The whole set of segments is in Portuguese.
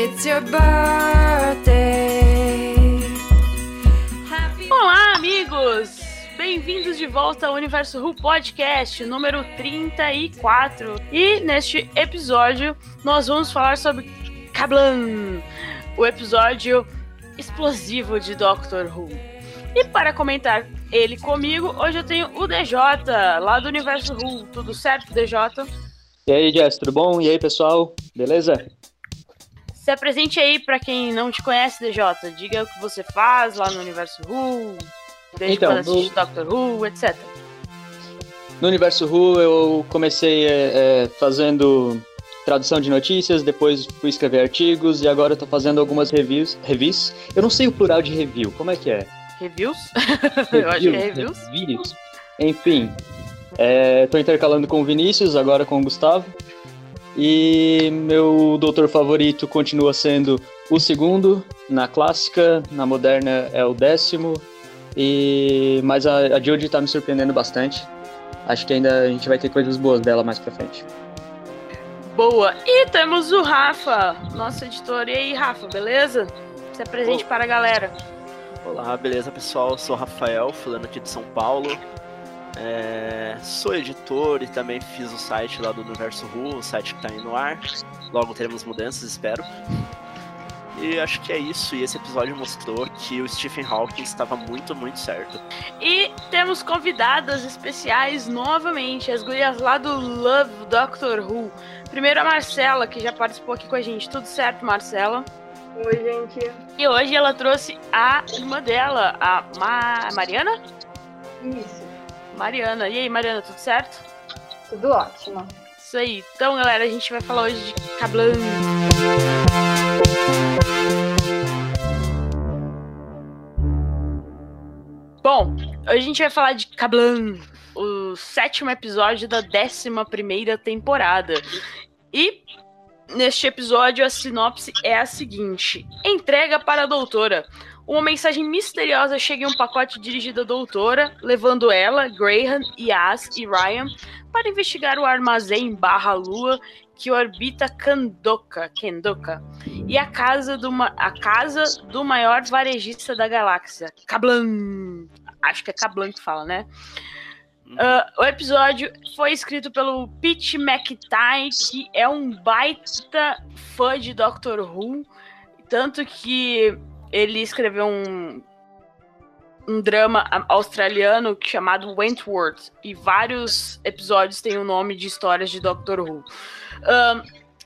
It's your birthday. Happy Olá, amigos! Bem-vindos de volta ao Universo Who Podcast número 34. E neste episódio nós vamos falar sobre Kablan, o episódio explosivo de Doctor Who. E para comentar ele comigo, hoje eu tenho o DJ, lá do Universo Who. Tudo certo, DJ? E aí, Jess, tudo bom? E aí, pessoal? Beleza? Se apresente aí para quem não te conhece, DJ. Diga o que você faz lá no Universo Who, desde Então, quando assiste no- Doctor Who, etc. No Universo Who, eu comecei é, é, fazendo tradução de notícias, depois fui escrever artigos e agora eu tô fazendo algumas reviews. Reviews? Eu não sei o plural de review, como é que é? Reviews? eu acho que é reviews. Reviews? Enfim, é, tô intercalando com o Vinícius, agora com o Gustavo. E meu doutor favorito continua sendo o segundo, na clássica, na moderna é o décimo. E mas a, a Judy tá me surpreendendo bastante. Acho que ainda a gente vai ter coisas boas dela mais pra frente. Boa. E temos o Rafa, nosso editor. E aí, Rafa, beleza? Se apresente para a galera. Olá, beleza pessoal? Eu sou o Rafael, falando aqui de São Paulo. É, sou editor e também fiz o site lá do Universo Who, o site que tá aí no ar. Logo teremos mudanças, espero. E acho que é isso. E esse episódio mostrou que o Stephen Hawking estava muito, muito certo. E temos convidadas especiais novamente, as gurias lá do Love Doctor Who. Primeiro a Marcela, que já participou aqui com a gente. Tudo certo, Marcela? Oi, gente. E hoje ela trouxe a irmã dela, a Ma- Mariana? Isso, Mariana. E aí, Mariana, tudo certo? tudo ótimo. Isso aí. Então, galera, a gente vai falar hoje de Kablan. Bom, hoje a gente vai falar de Kablan, o sétimo episódio da décima primeira temporada. E neste episódio a sinopse é a seguinte: entrega para a doutora. Uma mensagem misteriosa chega em um pacote dirigido à doutora, levando ela, Graham, Yas e Ryan para investigar o armazém barra lua que orbita Kandoka, Kendoka e a casa, do, a casa do maior varejista da galáxia, Kablan. Acho que é Kablan que fala, né? Ah, o episódio foi escrito pelo Pete McTighe, que é um baita fã de Doctor Who, tanto que ele escreveu um, um drama australiano chamado Wentworth, e vários episódios têm o nome de histórias de Doctor Who.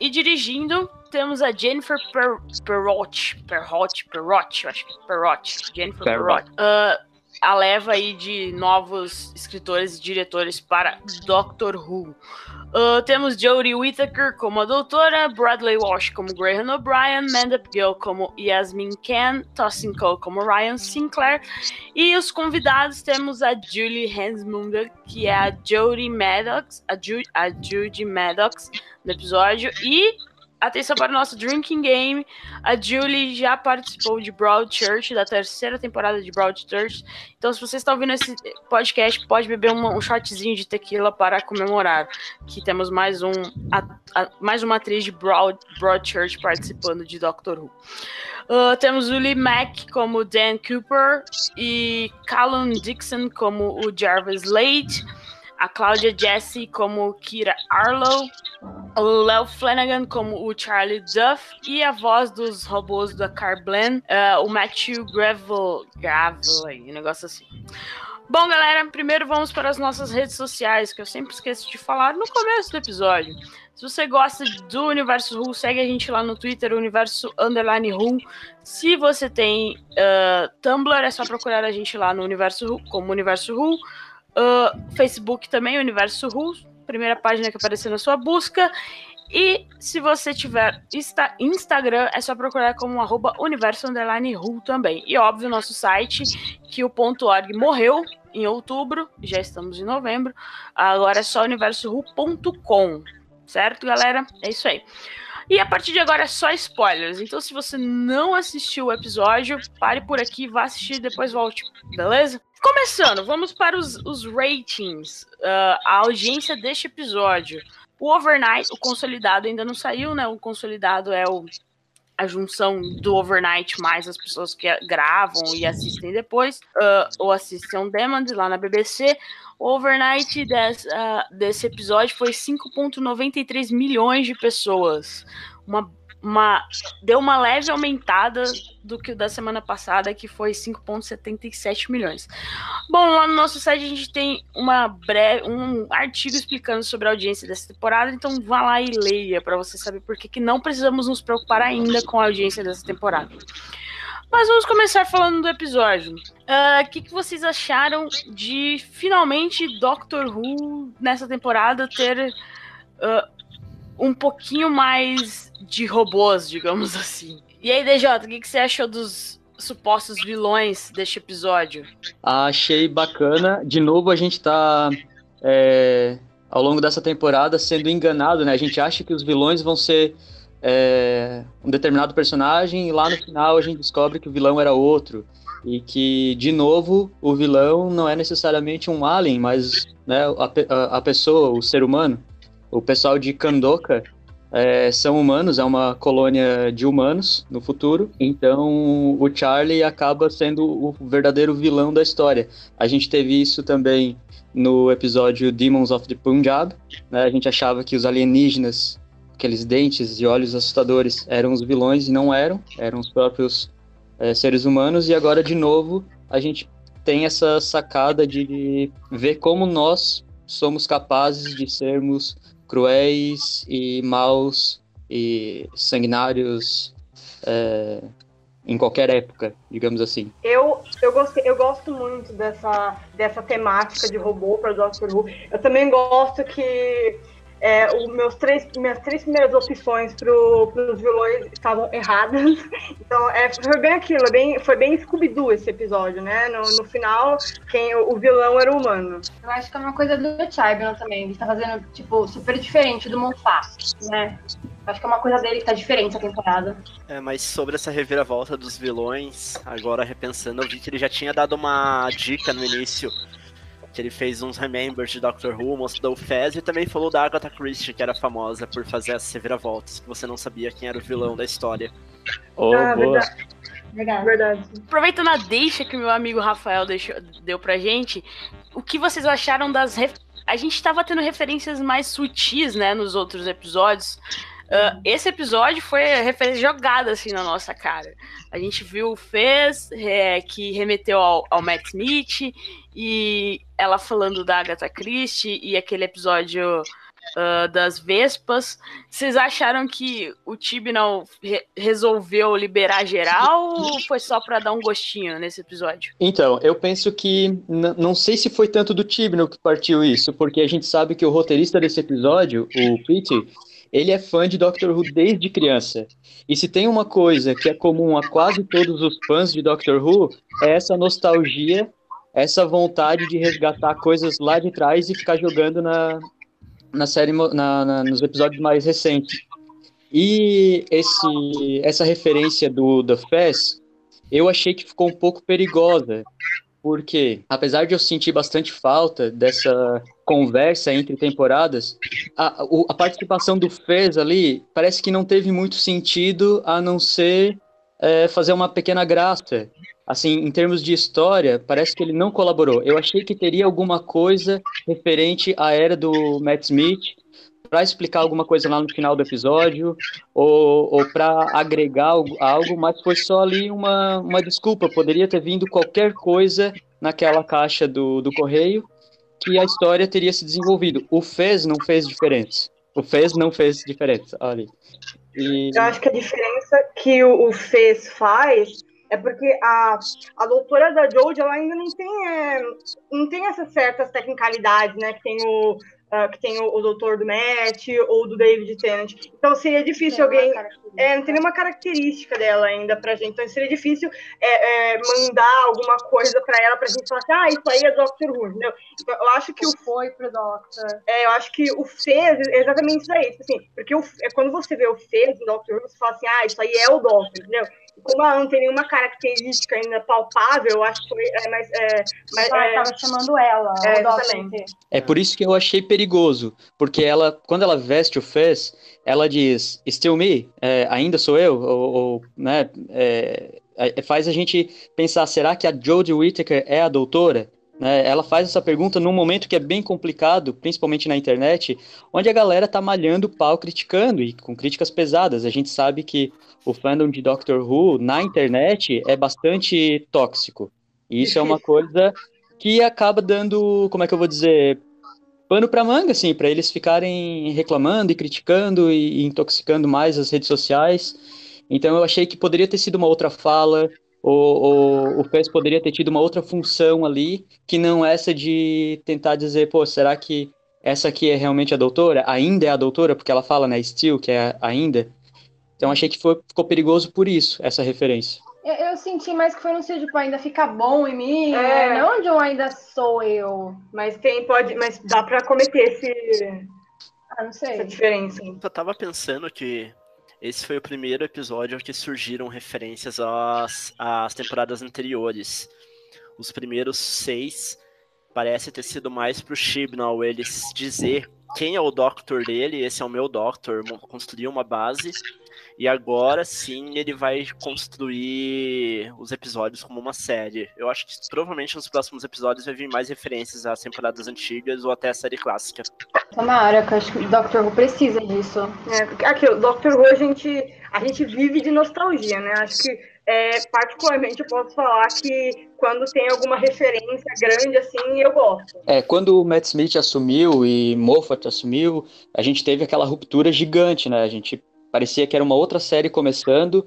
E dirigindo, temos a Jennifer per Perrott, Perrott, Perrott, eu acho que é Perrott, Jennifer Perrott. Perrott. Ah, a leva aí de novos escritores e diretores para Doctor Who. Ah, temos Jodie Whittaker como a doutora, Bradley Walsh como Graham O'Brien, Mandip Gill como Yasmin Khan, Tossin Cole como Ryan Sinclair e os convidados temos a Julie Hansmunder, que é a Jodie Maddox, a, Ju a Judy Maddox no episódio e atenção para o nosso drinking game. A Julie já participou de Broadchurch, da terceira temporada de Broadchurch. Então, se você está ouvindo esse podcast, pode beber um, um shotzinho de tequila para comemorar que temos mais um a- a- mais uma atriz de Broad, Broadchurch participando de Doctor Who. Uh, temos o Lee Mack como Dan Cooper e Callum Dixon como o Jarvis Lade, a Cláudia Jesse como Kira Arlow, o Léo Flanagan como o Charlie Duff e a voz dos robôs da Carblen, uh, o Matthew Gravel, Gravel, um negócio assim. Bom, galera, primeiro vamos para as nossas redes sociais, que eu sempre esqueço de falar no começo do episódio. Se você gosta do Universo Who, segue a gente lá no Twitter, Universo Underline Who. Se você tem uh, Tumblr, é só procurar a gente lá no Universo como Universo Who. Uh, Facebook também, Universo Who, primeira página que aparecer na sua busca. E se você tiver Insta Instagram, é só procurar como arroba universo underline Ru também. E óbvio, nosso site, que o ponto .org morreu em outubro, já estamos em novembro, agora é só universoru.com, certo, galera? É isso aí. E a partir de agora é só spoilers. Então, se você não assistiu o episódio, pare por aqui, vá assistir e depois volte. Beleza? Começando, vamos para os, os ratings. Uh, a audiência deste episódio. O overnight, o consolidado ainda não saiu, né? O consolidado é o, a junção do overnight mais as pessoas que gravam e assistem depois, uh, ou assistem on demand lá na BBC. O overnight desse, uh, desse episódio foi 5,93 milhões de pessoas. Uma, uma, deu uma leve aumentada do que o da semana passada, que foi 5,77 milhões. Bom, lá no nosso site a gente tem uma breve, um artigo explicando sobre a audiência dessa temporada, então vá lá e leia para você saber por que, que não precisamos nos preocupar ainda com a audiência dessa temporada. Mas vamos começar falando do episódio. Ah, o uh, que, que vocês acharam de finalmente Doctor Who nessa temporada ter uh, um pouquinho mais de robôs, digamos assim? E aí, DJ, o que, que você achou dos supostos vilões deste episódio? Achei bacana. De novo, a gente tá. É, ao longo dessa temporada sendo enganado, né? A gente acha que os vilões vão ser é, um determinado personagem e lá no final a gente descobre que o vilão era outro e que de novo o vilão não é necessariamente um alien, mas né, a, a, a pessoa, o ser humano. O pessoal de Kandoka é, são humanos, é uma colônia de humanos no futuro. Então o Charlie acaba sendo o verdadeiro vilão da história. A gente teve isso também no episódio Demons of the Punjab. Né? A gente achava que os alienígenas aqueles dentes e olhos assustadores eram os vilões e não eram, eram os próprios é, seres humanos. E agora, de novo, a gente tem essa sacada de ver como nós somos capazes de sermos cruéis e maus e sanguinários é, em qualquer época, digamos assim. Eu, eu, gostei, eu gosto muito dessa, dessa temática de robô para Doctor Who. Eu também gosto que é, os meus três, minhas três primeiras opções para os vilões estavam erradas. Então, é, foi bem aquilo, bem, foi bem Scooby-Doo esse episódio, né? No, no final, quem, o vilão era o humano. Eu acho que é uma coisa do Chibnall também. Ele está fazendo, tipo, super diferente do Monfort, né? Acho que é uma coisa dele que tá diferente essa temporada. É, mas sobre essa reviravolta dos vilões, agora repensando, eu vi que ele já tinha dado uma dica no início que ele fez uns remembers de Doctor Who, mostrou o Fez e também falou da Agatha Christie, que era famosa por fazer essas reviravoltas, que você não sabia quem era o vilão da história. Oh, ah, boa. Verdade. verdade. Aproveitando a deixa que meu amigo Rafael deixou, deu pra gente, o que vocês acharam das. Ref... A gente estava tendo referências mais sutis, né, nos outros episódios. Uh, esse episódio foi referência jogada assim na nossa cara. A gente viu o Fez, é, que remeteu ao, ao Matt Smith, e ela falando da Agatha Christie, e aquele episódio uh, das Vespas. Vocês acharam que o Tibnall re resolveu liberar geral ou foi só para dar um gostinho nesse episódio? Então, eu penso que não sei se foi tanto do Tibnall que partiu isso, porque a gente sabe que o roteirista desse episódio, o Pete, ele é fã de Doctor Who desde criança. E se tem uma coisa que é comum a quase todos os fãs de Doctor Who, é essa nostalgia, essa vontade de resgatar coisas lá de trás e ficar jogando na, na série, na, na, nos episódios mais recentes. E esse, essa referência do The Fez, eu achei que ficou um pouco perigosa, porque apesar de eu sentir bastante falta dessa conversa entre temporadas, a, a participação do Fez ali parece que não teve muito sentido a não ser é, fazer uma pequena graça. Assim, em termos de história, parece que ele não colaborou. Eu achei que teria alguma coisa referente à era do Matt Smith para explicar alguma coisa lá no final do episódio ou, ou para agregar algo, algo, mas foi só ali uma, uma desculpa. Poderia ter vindo qualquer coisa naquela caixa do, do correio que a história teria se desenvolvido. O Fez não fez diferença. O Fez não fez diferença. Olha. E... Eu acho que a diferença que o, o Fez faz é porque a, a doutora da Jodie, ela ainda não tem, é, não tem essas certas tecnicalidades, né? Que tem o, uh, que tem o, o doutor do Matt ou do David Tennant. Então seria difícil Tem alguém. É, não tem nenhuma característica dela ainda pra gente. Então seria difícil é, é, mandar alguma coisa pra ela pra gente falar assim, ah, isso aí é Doctor Who, entendeu? Então, eu acho que o Foi pro Doctor. é, eu acho que o Fez é exatamente isso aí. Tipo assim, porque o, é, quando você vê o Fez no Doctor Who, você fala assim, ah, isso aí é o Doctor, entendeu? Como ela não tem nenhuma característica ainda palpável, eu acho que foi é, mais. É, mais Ah, é, tava chamando ela, É, exatamente. É por isso que eu achei perigoso, porque ela, quando ela veste o Fez, ela diz, still me, é, ainda sou eu, ou, ou, né, é, é, faz a gente pensar, será que a Jodie Whittaker é a doutora? Né, ela faz essa pergunta num momento que é bem complicado, principalmente na internet, onde a galera tá malhando o pau criticando, e com críticas pesadas. A gente sabe que o fandom de Doctor Who na internet é bastante tóxico. E isso é uma coisa que acaba dando, como é que eu vou dizer, pano pra manga, assim, pra eles ficarem reclamando e criticando e intoxicando mais as redes sociais. Então eu achei que poderia ter sido uma outra fala, ou, ou o Fez poderia ter tido uma outra função ali, que não essa de tentar dizer, pô, será que essa aqui é realmente a doutora? Ainda é a doutora, porque ela fala, né, still, que é ainda. Então achei que foi, ficou perigoso por isso, essa referência. Eu, eu senti mais que foi no sentido, tipo, ainda fica bom em mim, É. né? Não de um ainda sou eu. Mas tem, pode. Mas dá pra cometer esse, Ah, não essa sei. diferença. Eu tava pensando que esse foi o primeiro episódio que surgiram referências às, às temporadas anteriores. Os primeiros seis parece ter sido mais pro Chibnall eles dizer quem é o Doctor dele, esse é o meu Doctor, construir uma base. E agora sim ele vai construir os episódios como uma série. Eu acho que provavelmente nos próximos episódios vai vir mais referências às temporadas antigas ou até a série clássica. Tomara, que eu acho que o Doctor Who precisa disso. É, o Doctor Who, a gente, a gente vive de nostalgia, né? Acho que, é, particularmente, eu posso falar que quando tem alguma referência grande, assim, eu gosto. É, quando o Matt Smith assumiu e Moffat assumiu, a gente teve aquela ruptura gigante, né? A gente parecia que era uma outra série começando.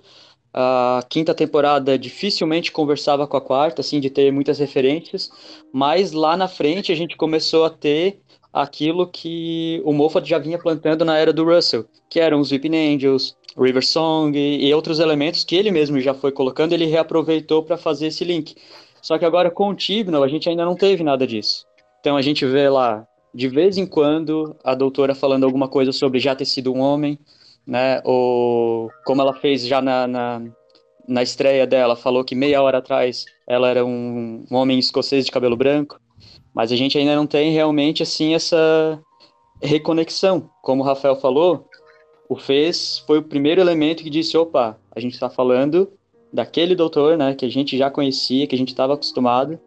A quinta temporada dificilmente conversava com a quarta, assim, de ter muitas referências, mas lá na frente a gente começou a ter aquilo que o Moffat já vinha plantando na era do Russell, que eram os Weeping Angels, River Song e, outros elementos que ele mesmo já foi colocando, ele reaproveitou para fazer esse link. Só que agora com o Tibnall a gente ainda não teve nada disso. Então a gente vê lá, de vez em quando, a doutora falando alguma coisa sobre já ter sido um homem, né? Ou como ela fez já na, na, na estreia dela, falou que meia hora atrás ela era um, um homem escocês de cabelo branco. Mas a gente ainda não tem realmente assim essa reconexão. Como o Rafael falou, o Fez foi o primeiro elemento que disse: opa, a gente está falando daquele doutor, né? Que a gente já conhecia, que a gente estava acostumado.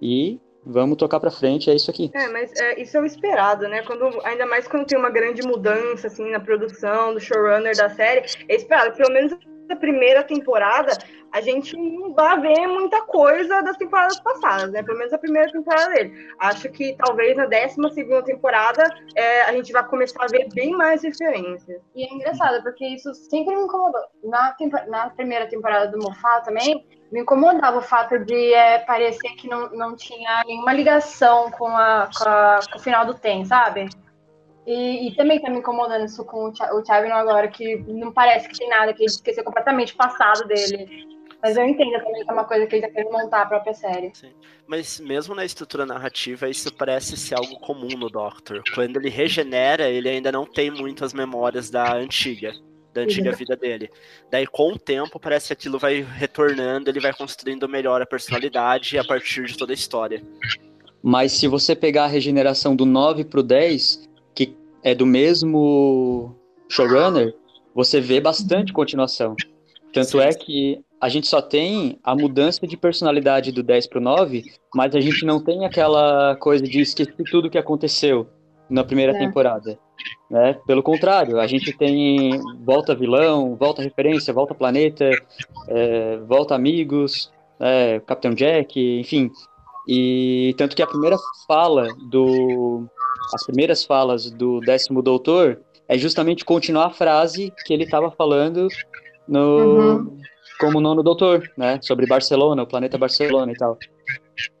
E vamos tocar para frente, é isso aqui. É, mas é, isso é o esperado, né? Quando, ainda mais quando tem uma grande mudança, assim, na produção do showrunner da série, é esperado. Pelo menos na primeira temporada, a gente não vai ver muita coisa das temporadas passadas, né? Pelo menos a primeira temporada dele. Acho que talvez na décima segunda temporada é, a gente vai começar a ver bem mais referências. E é engraçado, porque isso sempre me incomodou. Na, na primeira temporada do Moffat também, me incomodava o fato de é, parecer que não, não tinha nenhuma ligação com, a, com, a- com o final do Tem, sabe? E, e também tá me incomodando isso com o, Cha- o Chavino agora, que não parece que tem nada, que ele esqueceu completamente o passado dele. Mas eu entendo também que é uma coisa que ele tá querendo montar a própria série. Mas mesmo na estrutura narrativa, isso parece ser algo comum no Doctor. Quando ele regenera, ele ainda não tem muitas memórias da antiga, da antiga vida dele. Daí, com o tempo, parece que aquilo vai retornando, ele vai construindo melhor a personalidade a partir de toda a história. Mas se você pegar a regeneração do 9 pro 10, que é do mesmo showrunner, você vê bastante continuação. Tanto Sim. é que a gente só tem a mudança de personalidade do 10 pro 9, mas a gente não tem aquela coisa de esquecer tudo que aconteceu na primeira É. temporada. Né? Pelo contrário, a gente tem volta vilão, volta referência, volta planeta, é, volta amigos, é, Capitão Jack, enfim. E tanto que a primeira fala do. As primeiras falas do décimo doutor é justamente continuar a frase que ele estava falando no, como nono doutor, né? Sobre Barcelona, o planeta Barcelona e tal.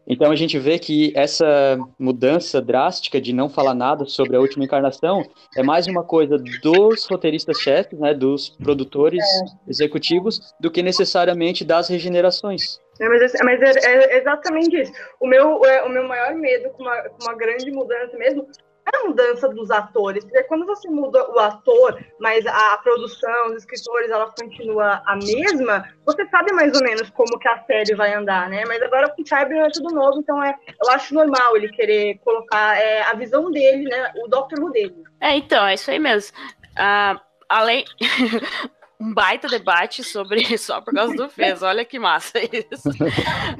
Então a gente vê que essa mudança drástica de não falar nada sobre a última encarnação é mais uma coisa dos roteiristas-chefes, né, dos produtores executivos, do que necessariamente das regenerações. É, mas é, mas é- é exatamente isso. O meu, é, o meu maior medo com uma, com uma grande mudança mesmo é a mudança dos atores. Porque quando você muda o ator, mas a produção, os escritores, ela continua a mesma, você sabe mais ou menos como que a série vai andar, né? Mas agora com o Cyber é tudo novo, então é, eu acho normal ele querer colocar é, a visão dele, né? O Doctor Who dele. É, então, é isso aí mesmo. Ah, além. um baita debate sobre só por causa do Fez. Olha que massa isso.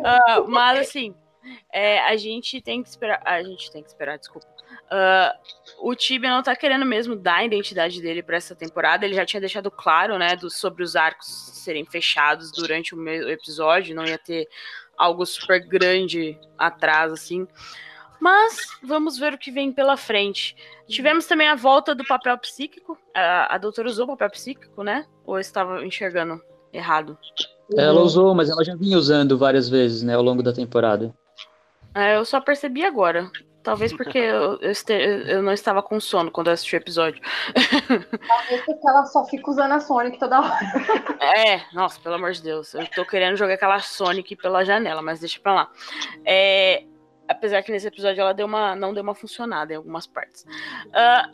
Ah, mas assim, é, a gente tem que esperar. A gente tem que esperar, desculpa. Ah, o Tibia não tá querendo mesmo dar a identidade dele para essa temporada. Ele já tinha deixado claro, né, do, sobre os arcos serem fechados durante o episódio, não ia ter algo super grande atrás, assim. Mas vamos ver o que vem pela frente. Tivemos também a volta do papel psíquico. A, a doutora usou o papel psíquico, né? Ou eu estava enxergando errado? Ela usou, mas ela já vinha usando várias vezes, né, ao longo da temporada. É, eu só percebi agora. Talvez porque eu, eu este- eu não estava com sono quando eu assisti o episódio. Talvez porque ela só fica usando a Sonic toda hora. É, nossa, pelo amor de Deus. Eu tô querendo jogar aquela Sonic pela janela, mas deixa pra lá. É, apesar que nesse episódio ela deu uma, não deu uma funcionada em algumas partes. Ah,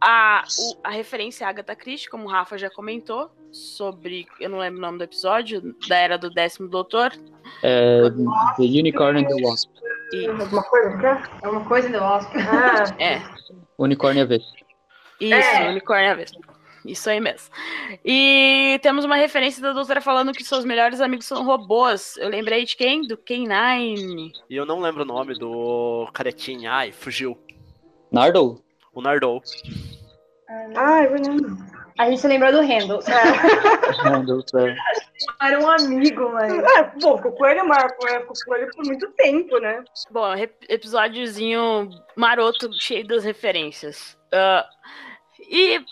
a, o- a referência à Agatha Christie, como o Rafa já comentou, sobre. Eu não lembro o nome do episódio, da era do décimo doutor. É, The Unicorn and the Wasp. E, Alguma coisa que é? Uma coisa ainda, Wasp. Ah, é, Unicórnio a Vespa. Isso, É. unicórnio à vespa. Isso aí mesmo. E temos uma referência da doutora falando que seus melhores amigos são robôs. Eu lembrei de quem? Do K9. E eu não lembro o nome do carequinha. Ai, fugiu. Nardole? O Nardou. ah, eu lembro. A gente se lembrou do Handel. Nardole, é. Era um amigo, mas. É, pô, ficou com ele, Marco, é, ficou com ele por muito tempo, né? Bom, episódiozinho maroto, cheio das referências. Ah, e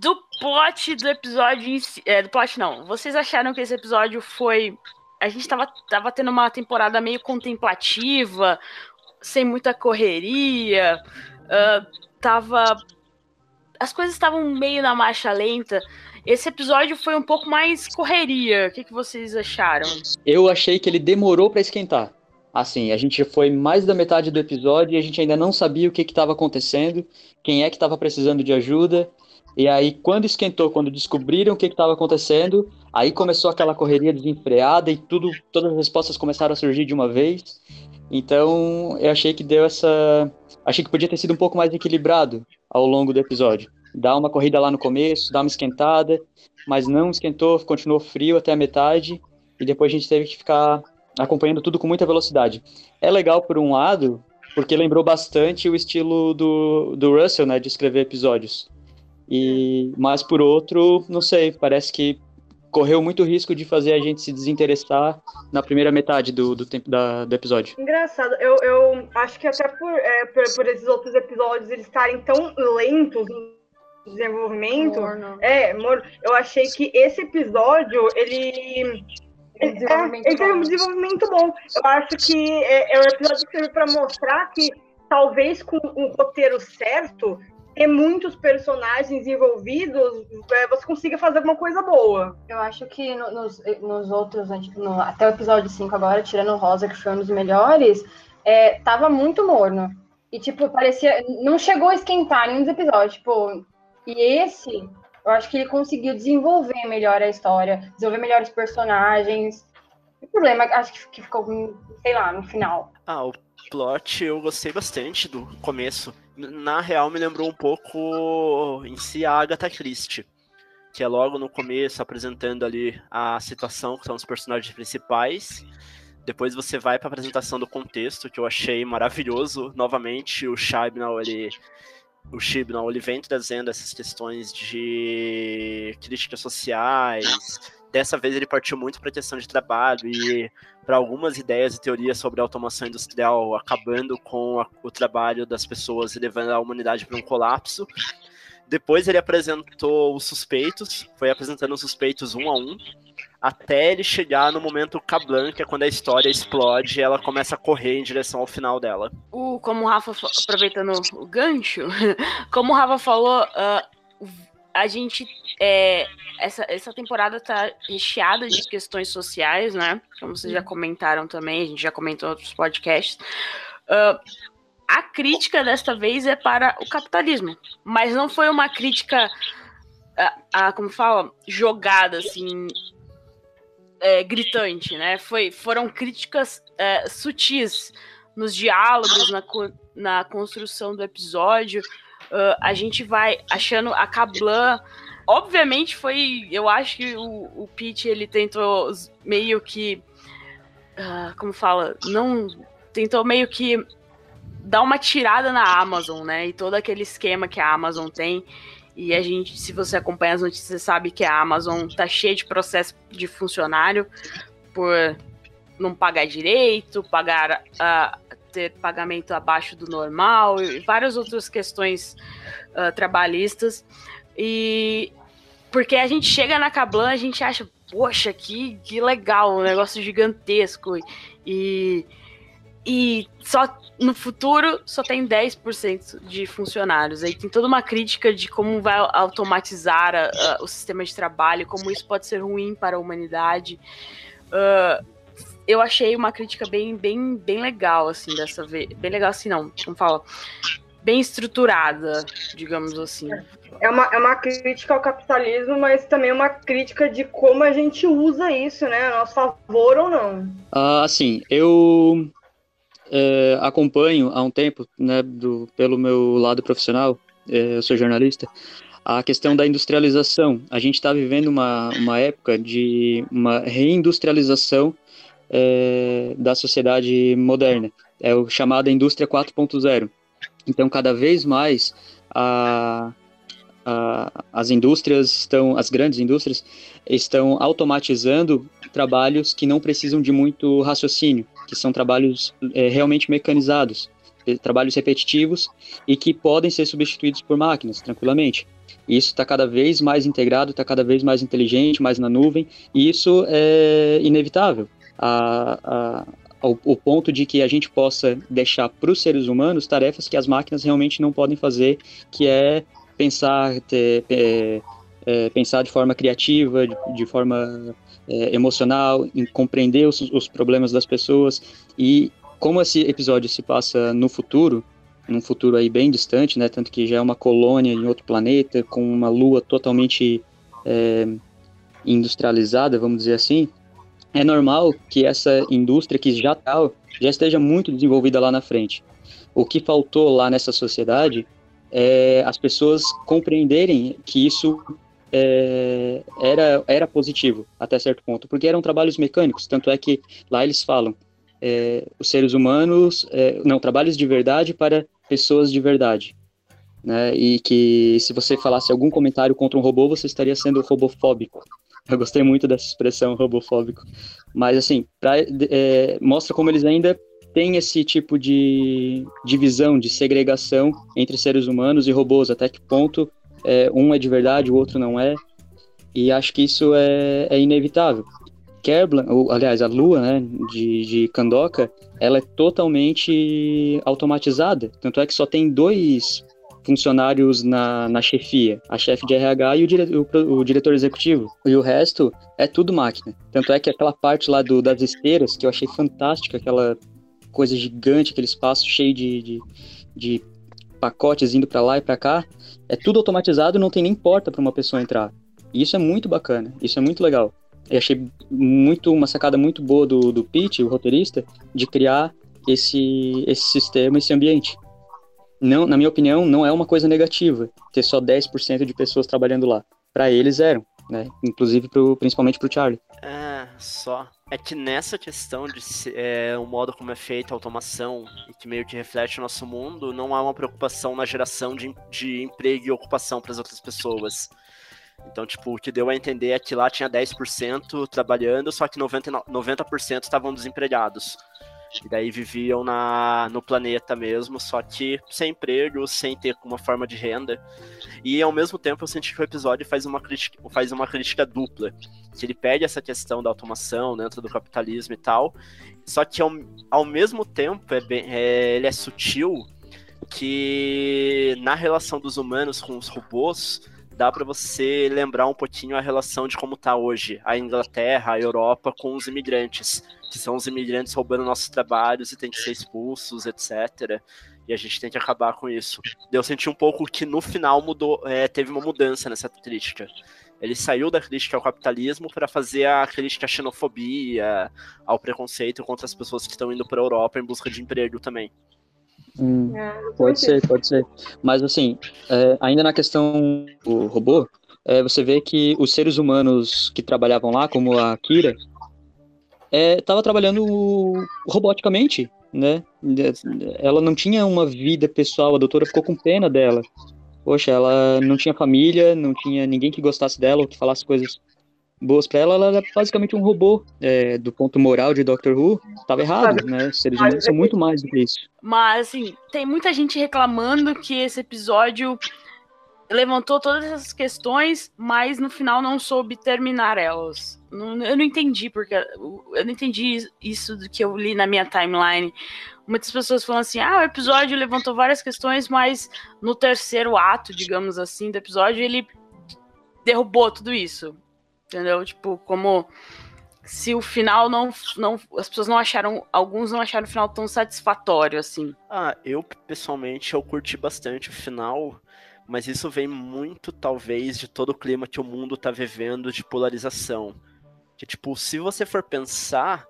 do plot do episódio em si, é, do plot não. Vocês acharam que esse episódio foi a gente tava, tava tendo uma temporada meio contemplativa, sem muita correria, ah, tava as coisas estavam meio na marcha lenta. Esse episódio foi um pouco mais correria. O que, que vocês acharam? Eu achei que ele demorou pra esquentar. Assim, a gente foi mais da metade do episódio e a gente ainda não sabia o que estava acontecendo, quem é que estava precisando de ajuda. E aí, quando esquentou, quando descobriram o que estava acontecendo, aí começou aquela correria desenfreada e tudo, todas as respostas começaram a surgir de uma vez. Então, eu achei que deu essa, achei que podia ter sido um pouco mais equilibrado ao longo do episódio. Dar uma corrida lá no começo, dar uma esquentada, mas não esquentou, continuou frio até a metade e depois a gente teve que ficar acompanhando tudo com muita velocidade. É legal por um lado, porque lembrou bastante o estilo do, do Russell, né, de escrever episódios. E mas por outro, não sei, parece que correu muito risco de fazer a gente se desinteressar na primeira metade do, do tempo da, do episódio. Engraçado, eu, eu acho que até por, é, por, por esses outros episódios eles estarem tão lentos no desenvolvimento, Morno. é, mor- eu achei que esse episódio, ele. Um desenvolvimento é, ele teve um bom. desenvolvimento bom. Eu acho que é, é um episódio que serve para mostrar que talvez com o roteiro certo, ter muitos personagens envolvidos, é, você consiga fazer alguma coisa boa. Eu acho que no- nos, nos outros, né, tipo, no- até o episódio 5 agora, tirando o Rosa, que foi um dos melhores, é, tava muito morno. E, tipo, parecia. Não chegou a esquentar nenhum dos episódios. Tipo, e esse, eu acho que ele conseguiu desenvolver melhor a história, desenvolver melhores personagens. O problema, acho que, que ficou, sei lá, no final. Ah, o plot eu gostei bastante do começo. Na real, me lembrou um pouco em si a Agatha Christie. Que é logo no começo apresentando ali a situação que são os personagens principais. Depois você vai para a apresentação do contexto, que eu achei maravilhoso. Novamente, o Chibnall, ele, o Chibnall, ele vem trazendo essas questões de críticas sociais. Dessa vez ele partiu muito para a questão de trabalho e para algumas ideias e teorias sobre a automação industrial acabando com a- o trabalho das pessoas e levando a humanidade para um colapso. Depois ele apresentou os suspeitos, foi apresentando os suspeitos um a um. até ele chegar no momento Kablan, que é quando a história explode e ela começa a correr em direção ao final dela. O, como o Rafa, aproveitando o gancho, como o Rafa falou, uh, a gente. É, essa, essa temporada tá recheada de questões sociais, né? Como vocês já comentaram também, a gente já comentou em outros podcasts. Uh, a crítica desta vez é para o capitalismo, mas não foi uma crítica, a, a como fala, jogada assim, é, gritante, né? Foi, foram críticas é, sutis nos diálogos, na, na construção do episódio. Uh, a gente vai achando a Kablan. Obviamente foi. Eu acho que o, o Pete ele tentou meio que. Uh, como fala? Não. Tentou meio que dar uma tirada na Amazon, né? E todo aquele esquema que a Amazon tem. E a gente, se você acompanha as notícias, sabe que a Amazon tá cheia de processo de funcionário por não pagar direito, pagar uh, ter pagamento abaixo do normal e várias outras questões uh, trabalhistas. E porque a gente chega na Cablan, a gente acha, poxa, que, que legal, um negócio gigantesco. E, e só no futuro só tem 10% de funcionários. Aí tem toda uma crítica de como vai automatizar a, a, o sistema de trabalho, como isso pode ser ruim para a humanidade. Uh, eu achei uma crítica bem, bem, bem legal, assim, dessa vez. Bem legal assim, não, como fala? Bem estruturada, digamos assim. É uma, é uma crítica ao capitalismo, mas também uma crítica de como a gente usa isso, né? A nosso favor ou não. Ah, sim. Eu é, acompanho há um tempo, né, do, pelo meu lado profissional, é, eu sou jornalista, a questão da industrialização. A gente está vivendo uma, uma época de uma reindustrialização é, da sociedade moderna, é o chamado indústria 4.0. Então, cada vez mais a, a, as indústrias estão, as grandes indústrias estão automatizando trabalhos que não precisam de muito raciocínio que são trabalhos é, realmente mecanizados, trabalhos repetitivos e que podem ser substituídos por máquinas tranquilamente. Isso está cada vez mais integrado, está cada vez mais inteligente, mais na nuvem, e isso é inevitável. A, a, ao, ponto de que a gente possa deixar para os seres humanos tarefas que as máquinas realmente não podem fazer, que é pensar, ter, é, é, pensar de forma criativa, de, de forma é, emocional, em compreender os, os problemas das pessoas. E como esse episódio se passa no futuro, num futuro aí bem distante, né, tanto que já é uma colônia em outro planeta com uma lua totalmente é, industrializada, vamos dizer assim, é normal que essa indústria que já tá, já esteja muito desenvolvida lá na frente. O que faltou lá nessa sociedade é as pessoas compreenderem que isso é, era, era positivo até certo ponto, porque eram trabalhos mecânicos, tanto é que lá eles falam é, os seres humanos, é, não, trabalhos de verdade para pessoas de verdade. Né, e que se você falasse algum comentário contra um robô, você estaria sendo robofóbico. Eu gostei muito dessa expressão robofóbico. Mas, assim, pra, é, mostra como eles ainda têm esse tipo de divisão, de segregação entre seres humanos e robôs, até que ponto é, um é de verdade, o outro não é. E acho que isso é, é inevitável. Kerblan, ou, aliás, a Lua, né, de, de Kandoka, ela é totalmente automatizada. Tanto é que só tem dois funcionários na, na chefia, a chefe de RH e o, dire, o, o, diretor executivo. E o resto é tudo máquina. Tanto é que aquela parte lá do, das esteiras, que eu achei fantástica, aquela coisa gigante, aquele espaço cheio de, de, de pacotes indo para lá e para cá, é tudo automatizado, não tem nem porta para uma pessoa entrar. E isso é muito bacana, isso é muito legal. Eu achei muito uma sacada muito boa do, do Pete, o roteirista, de criar esse, esse sistema, esse ambiente. Não, na minha opinião, não é uma coisa negativa ter só 10% de pessoas trabalhando lá. Para eles eram, né? Inclusive pro, principalmente pro Charlie. É, só. É que nessa questão de é, o modo como é feita a automação e que meio que reflete o nosso mundo, não há uma preocupação na geração de, de emprego e ocupação para as outras pessoas. Então, tipo, o que deu a entender é que lá tinha 10% trabalhando, só que 90%, 90 estavam desempregados. E daí viviam na, no planeta mesmo, só que sem emprego, sem ter uma forma de renda. E ao mesmo tempo eu senti que o episódio faz uma crítica, faz uma crítica dupla. Que ele pede essa questão da automação dentro do capitalismo e tal. Só que ao, ao mesmo tempo é bem, é, ele é sutil que na relação dos humanos com os robôs dá para você lembrar um pouquinho a relação de como tá hoje a Inglaterra, a Europa com os imigrantes, que são os imigrantes roubando nossos trabalhos e tem que ser expulsos, etc. E a gente tem que acabar com isso. Eu senti um pouco que no final mudou, é, teve uma mudança nessa crítica. Ele saiu da crítica ao capitalismo para fazer a crítica à xenofobia, ao preconceito contra as pessoas que estão indo para a Europa em busca de emprego também. Hum, pode ser, pode ser. Mas assim, é, ainda na questão do robô, é, você vê que os seres humanos que trabalhavam lá, como a Kira, estava é, trabalhando roboticamente, né? Ela não tinha uma vida pessoal, a doutora ficou com pena dela. Poxa, ela não tinha família, não tinha ninguém que gostasse dela ou que falasse coisas boas para ela, ela era basicamente um robô. É, do ponto moral de Doctor Who, estava errado, né? Os seres humanos são muito mais do que isso. Mas, assim, tem muita gente reclamando que esse episódio levantou todas essas questões, mas no final não soube terminar elas. Eu não entendi, porque eu não entendi isso do que eu li na minha timeline. Muitas pessoas falam assim: ah, o episódio levantou várias questões, mas no terceiro ato, digamos assim, do episódio, ele derrubou tudo isso. Entendeu? Tipo, como se o final não, não. As pessoas não acharam. Alguns não acharam o final tão satisfatório, assim. Ah, eu pessoalmente eu curti bastante o final, mas isso vem muito, talvez, de todo o clima que o mundo tá vivendo de polarização. Que, tipo, se você for pensar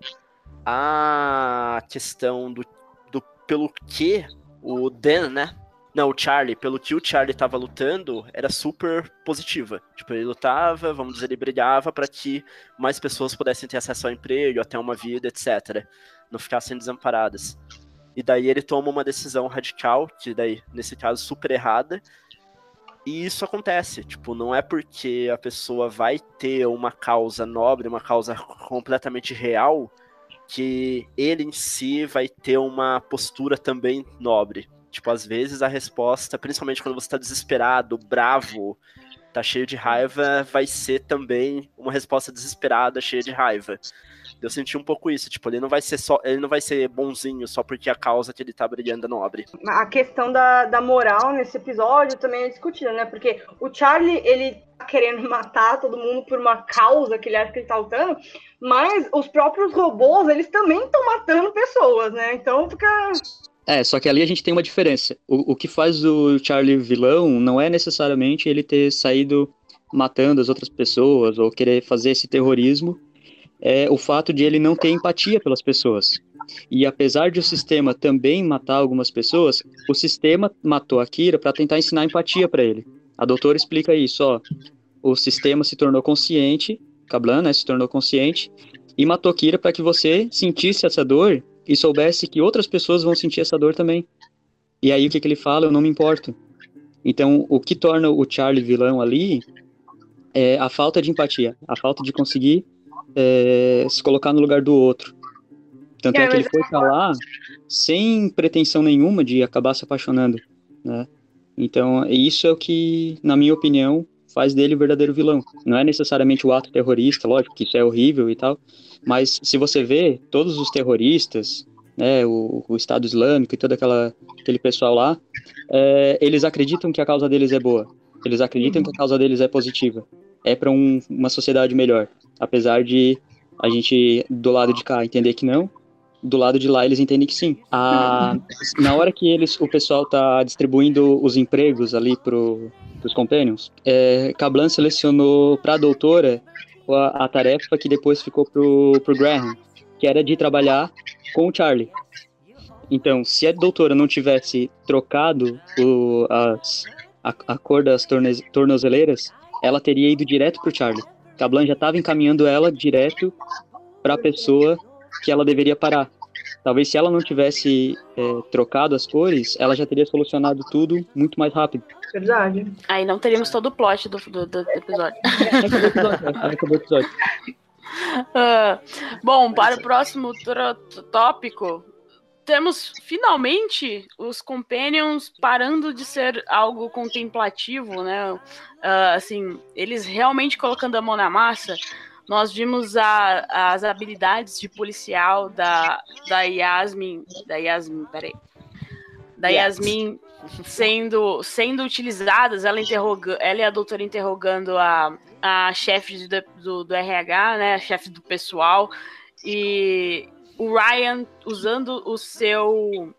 a questão do, do pelo que o Dan, né? Não, o Charlie, pelo que o Charlie tava lutando, era super positiva. Tipo, ele lutava, vamos dizer, ele brigava para que mais pessoas pudessem ter acesso ao emprego, até uma vida, etc. Não ficassem desamparadas. E daí ele toma uma decisão radical, que daí, nesse caso, super errada. E isso acontece, tipo, não é porque a pessoa vai ter uma causa nobre, uma causa completamente real, que ele em si vai ter uma postura também nobre. Tipo, às vezes a resposta, principalmente quando você tá desesperado, bravo, tá cheio de raiva, vai ser também uma resposta desesperada, cheia de raiva. Eu senti um pouco isso, tipo, ele não vai ser só, ele não vai ser bonzinho só porque a causa que ele tá brilhando é nobre. A questão da, da moral nesse episódio também é discutida, né? Porque o Charlie, ele tá querendo matar todo mundo por uma causa que ele acha que ele tá lutando, mas os próprios robôs, eles também estão matando pessoas, né? Então fica é, só que ali a gente tem uma diferença. O, o que faz o Charlie vilão não é necessariamente ele ter saído matando as outras pessoas ou querer fazer esse terrorismo, é o fato de ele não ter empatia pelas pessoas. E apesar de o sistema também matar algumas pessoas, o sistema matou a Kira para tentar ensinar empatia para ele. A doutora explica isso, ó. O sistema se tornou consciente, Kablan, né, se tornou consciente e matou Kira para que você sentisse essa dor e soubesse que outras pessoas vão sentir essa dor também. E aí o que, que ele fala? Eu não me importo. Então, o que torna o Charlie vilão ali é a falta de empatia, a falta de conseguir é, se colocar no lugar do outro. Tanto é, é que ele foi pra lá sem pretensão nenhuma de acabar se apaixonando, né? Então, isso é o que, na minha opinião, faz dele o verdadeiro vilão. Não é necessariamente o ato terrorista, lógico que isso é horrível e tal, mas se você vê todos os terroristas, né, o, o Estado Islâmico e todo aquela, aquele pessoal lá, é, eles acreditam que a causa deles é boa. Eles acreditam que a causa deles é positiva. É para um, uma sociedade melhor. Apesar de a gente, do lado de cá, entender que não, do lado de lá eles entendem que sim. A, na hora que eles, o pessoal tá distribuindo os empregos ali pro, pros companions, é, Kablan selecionou para a doutora a, a, tarefa que depois ficou pro, pro Graham, que era de trabalhar com o Charlie. Então, se a doutora não tivesse trocado o, as, a, a cor das torne, tornozeleiras, ela teria ido direto pro Charlie. Kablan já estava encaminhando ela direto para a pessoa que ela deveria parar. Talvez se ela não tivesse é, trocado as cores, ela já teria solucionado tudo muito mais rápido. Verdade. Aí não teríamos todo o plot do, do, do episódio. Acabou o episódio. Uh, bom, para o próximo tópico, temos finalmente os Companions parando de ser algo contemplativo, né? Uh, assim, eles realmente colocando a mão na massa. Nós vimos a, as habilidades de policial da, da Yasmin. Da Yasmin, peraí. Da Yasmin sendo, sendo utilizadas, ela, interroga, ela e a doutora interrogando a, a chefe do, do, do RH, né? A chefe do pessoal. E o Ryan usando o seu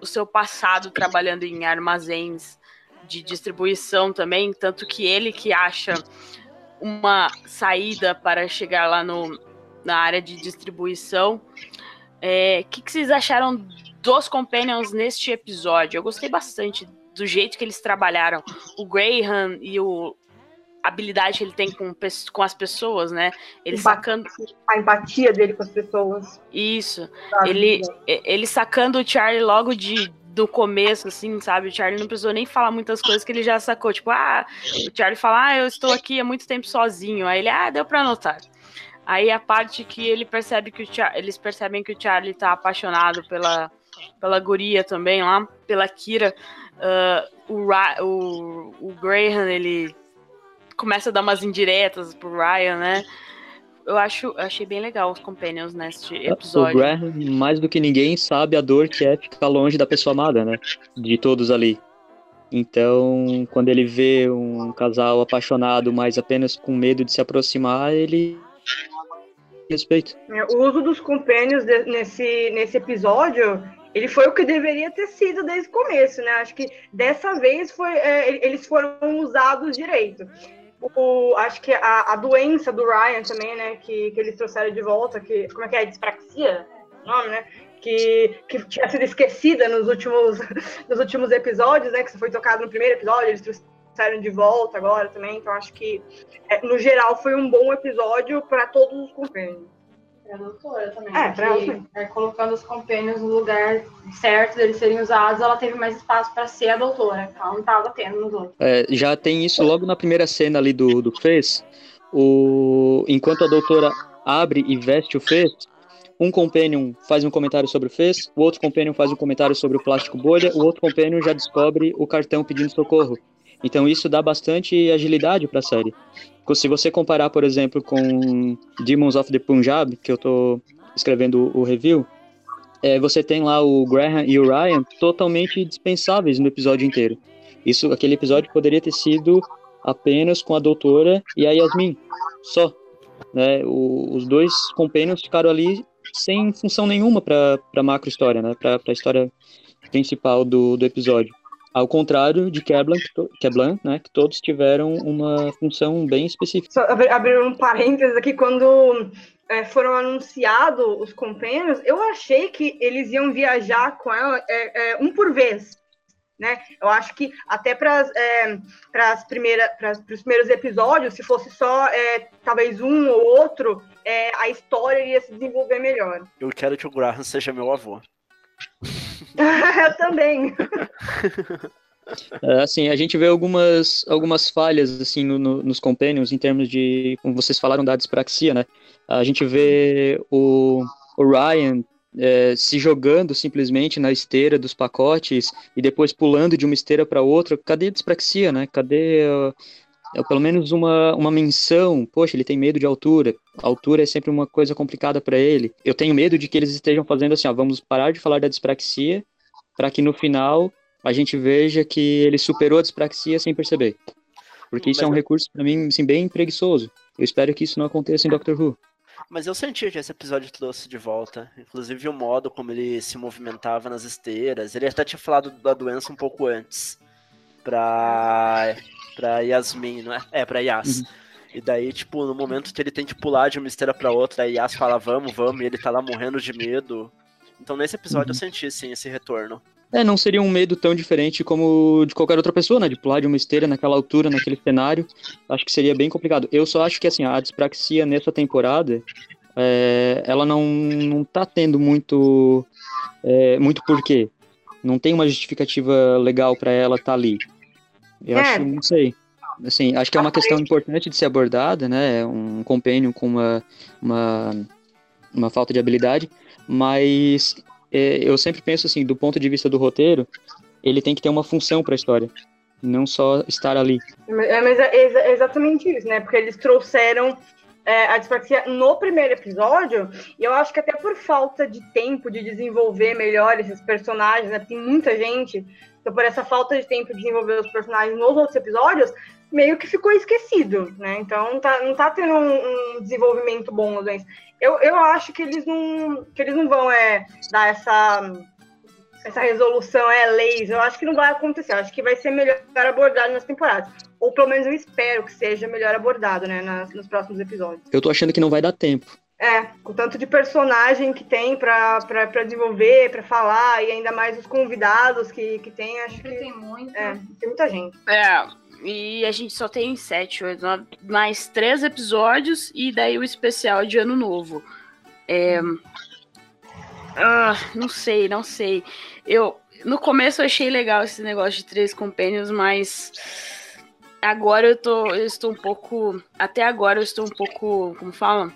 o seu passado trabalhando em armazéns de distribuição também, tanto que ele que acha uma saída para chegar lá no, na área de distribuição. O é, que, que vocês acharam dos Companions neste episódio? Eu gostei bastante do jeito que eles trabalharam. O Graham e o habilidade que ele tem com, com as pessoas, né? Ele sacando. A empatia dele com as pessoas. Isso. Ele, ele sacando o Charlie logo de, do começo, assim, sabe? O Charlie não precisou nem falar muitas coisas que ele já sacou. Tipo, ah, o Charlie fala, ah, eu estou aqui há muito tempo sozinho. Aí ele, ah, deu pra anotar. Aí a parte que ele percebe que o Char eles percebem que o Charlie tá apaixonado pela, pela guria também lá, pela Kira. Uh, o, Ra o, o Graham, ele começa a dar umas indiretas pro Ryan, né? Eu acho, eu achei bem legal os Companions neste episódio. O Graham, mais do que ninguém, sabe a dor que é ficar longe da pessoa amada, né? De todos ali. Então, quando ele vê um casal apaixonado, mas apenas com medo de se aproximar, ele respeito. É, o uso dos Companions nesse, nesse episódio, ele foi o que deveria ter sido desde o começo, né? Acho que dessa vez foi, é, eles foram usados direito o, acho que a, a doença do Ryan também, né, que, que eles trouxeram de volta, que, como é que é, dispraxia? O nome, né? Que, que tinha sido esquecida nos últimos, nos últimos episódios, né, que foi tocado no primeiro episódio, eles trouxeram de volta agora também, então acho que, é, no geral, foi um bom episódio para todos os companheiros. Pra doutora também. É, pra ela é, colocando os compênios no lugar certo deles serem usados, ela teve mais espaço para ser a doutora. Ela não tava tendo nos outros. É, já tem isso logo na primeira cena ali do, do Fez. O... Enquanto a doutora abre e veste o Fez, um companion faz um comentário sobre o Fez, o outro companion faz um comentário sobre o plástico bolha, o outro companion já descobre o cartão pedindo socorro. Então isso dá bastante agilidade para a série. Se você comparar, por exemplo, com Demons of the Punjab, que eu estou escrevendo o review, é, você tem lá o Graham e o Ryan totalmente dispensáveis no episódio inteiro. Isso, aquele episódio poderia ter sido apenas com a doutora e a Yasmin, só. Né? O, os dois companions ficaram ali sem função nenhuma para a macro história, né? Para a história principal do, do episódio. Ao contrário de Keblan, Keblan né, que todos tiveram uma função bem específica. Só abrir um parênteses aqui, quando é, foram anunciados os companheiros, eu achei que eles iam viajar com ela é, é, um por vez. Né? Eu acho que até para é, os primeiros episódios, se fosse só é, talvez um ou outro, é, a história ia se desenvolver melhor. Eu quero que o Graham seja meu avô. eu também. É, assim, a gente vê algumas, algumas falhas assim no, no, nos companions em termos de, como vocês falaram da dispraxia, né? A gente vê o, o Ryan é, se jogando simplesmente na esteira dos pacotes e depois pulando de uma esteira para outra. Cadê a dispraxia, né? Cadê pelo menos uma, uma menção, poxa, ele tem medo de altura. A altura é sempre uma coisa complicada para ele. Eu tenho medo de que eles estejam fazendo assim, ó, vamos parar de falar da dispraxia, para que no final a gente veja que ele superou a dispraxia sem perceber. Porque isso Mas é um recurso para mim assim, bem preguiçoso. Eu espero que isso não aconteça em Doctor Who. Mas eu senti que esse episódio trouxe de volta. Inclusive o modo como ele se movimentava nas esteiras. Ele até tinha falado da doença um pouco antes. Pra pra Yasmin, não é? É, pra Yas. Uhum. E daí, tipo, no momento que ele tem que pular de uma esteira pra outra, a Yas fala, vamos, vamos, e ele tá lá morrendo de medo. Então nesse episódio uhum. eu senti, sim, esse retorno. É, não seria um medo tão diferente como de qualquer outra pessoa, né? De pular de uma esteira naquela altura, naquele cenário. Acho que seria bem complicado. Eu só acho que, assim, a dispraxia nessa temporada, é, ela não, não tá tendo muito, é, muito porquê. Não tem uma justificativa legal para ela estar tá ali. Eu é. acho, não sei. Assim, acho que é uma questão importante de ser abordada, né? Um compênio com uma, uma, uma falta de habilidade, mas é, eu sempre penso assim, do ponto de vista do roteiro, ele tem que ter uma função para a história, não só estar ali. É, mas é exa- exatamente isso, né? Porque eles trouxeram é, a dispraxia no primeiro episódio, e eu acho que até por falta de tempo de desenvolver melhor esses personagens, né? Tem muita gente, então por essa falta de tempo de desenvolver os personagens nos outros episódios, meio que ficou esquecido, né? Então tá, não tá tendo um, um desenvolvimento bom. Eu, eu acho que eles não, que eles não vão é, dar essa, essa resolução, é leis. Eu acho que não vai acontecer. Eu acho que vai ser melhor abordado nas temporadas. Ou pelo menos eu espero que seja melhor abordado, né, nas- nos próximos episódios. Eu tô achando que não vai dar tempo. É, com tanto de personagem que tem pra desenvolver, pra falar, e ainda mais os convidados que, que tem, acho Sempre que. tem muito. É, tem muita gente. É, e a gente só tem sete, oito, nove, mais três episódios e daí o especial de Ano Novo. É... Ah, não sei, não sei. Eu no começo eu achei legal esse negócio de três companions, mas agora eu tô, eu estou um pouco, até agora eu estou um pouco, como fala,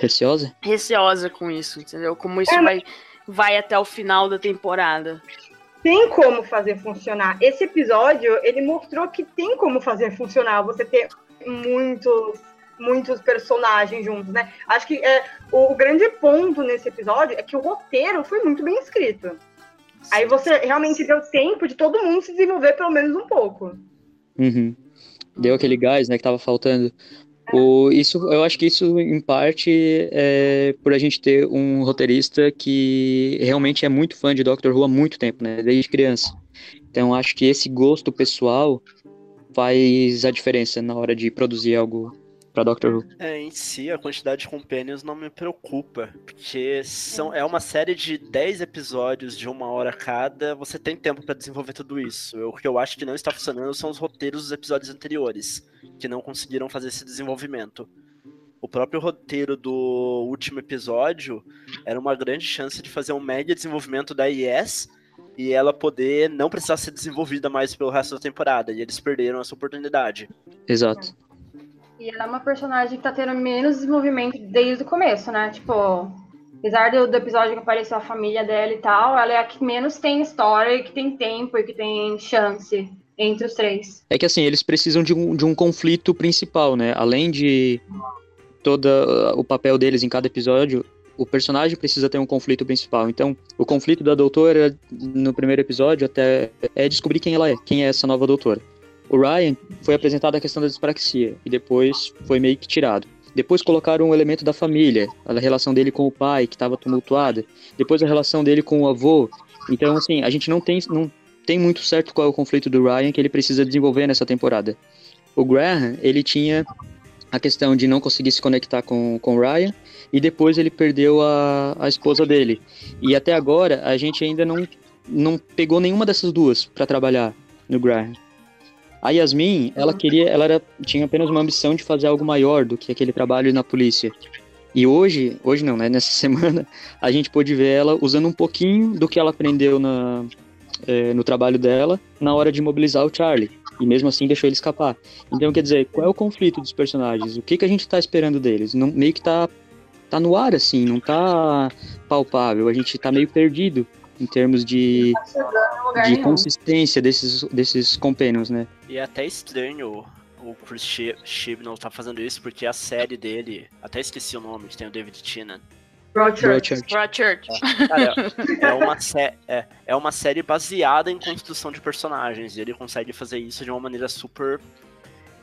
Receosa? receosa com isso, entendeu? Como isso É, vai vai até o final da temporada. Tem como fazer funcionar. Esse episódio, ele mostrou que tem como fazer funcionar. Você ter muitos, muitos personagens juntos, né? Acho que é, o, o grande ponto nesse episódio é que o roteiro foi muito bem escrito. Aí você realmente deu tempo de todo mundo se desenvolver pelo menos um pouco. Uhum. Deu aquele gás, né, que tava faltando. O, isso, eu acho que isso, em parte, é por a gente ter um roteirista que realmente é muito fã de Doctor Who há muito tempo, né, desde criança. Então, acho que esse gosto pessoal faz a diferença na hora de produzir algo para Doctor Who. É, em si, a quantidade de companions não me preocupa, porque são, é uma série de 10 episódios de uma hora cada, você tem tempo pra desenvolver tudo isso. Eu- O que eu acho que não está funcionando são os roteiros dos episódios anteriores, que não conseguiram fazer esse desenvolvimento. O próprio roteiro do último episódio era uma grande chance de fazer um mega desenvolvimento da IS e ela poder não precisar ser desenvolvida mais pelo resto da temporada, e eles perderam essa oportunidade. Exato. E ela é uma personagem que tá tendo menos desenvolvimento desde o começo, né? Tipo, apesar do, do episódio que apareceu a família dela e tal, ela é a que menos tem história e que tem tempo e que tem chance entre os três. É que assim, eles precisam de um, de um conflito principal, né? Além de todo o papel deles em cada episódio, o personagem precisa ter um conflito principal. Então, o conflito da doutora no primeiro episódio até é descobrir quem ela é, quem é essa nova doutora. O Ryan foi apresentado a questão da dispraxia e depois foi meio que tirado. Depois colocaram um elemento da família, a relação dele com o pai, que estava tumultuada. Depois a relação dele com o avô. Então, assim, a gente não tem, não tem muito certo qual é o conflito do Ryan que ele precisa desenvolver nessa temporada. O Graham, ele tinha a questão de não conseguir se conectar com, com o Ryan e depois ele perdeu a, a esposa dele. E até agora a gente ainda não, não pegou nenhuma dessas duas para trabalhar no Graham. A Yasmin, ela queria, ela era, tinha apenas uma ambição de fazer algo maior do que aquele trabalho na polícia. E hoje, hoje não, né? Nessa semana, a gente pôde ver ela usando um pouquinho do que ela aprendeu na, eh, no trabalho dela na hora de mobilizar o Charlie. E mesmo assim deixou ele escapar. Então, quer dizer, qual é o conflito dos personagens? O que, que a gente tá esperando deles? Não, meio que tá, tá no ar, assim, não tá palpável. A gente tá meio perdido em termos de, de consistência desses, desses companions, né? E é até estranho o Chris Chibnall tá fazendo isso, porque a série dele, até esqueci o nome, que tem o David Tennant. Broadchurch. Cara, é uma, sé- é, é uma série baseada em construção de personagens, e ele consegue fazer isso de uma maneira super.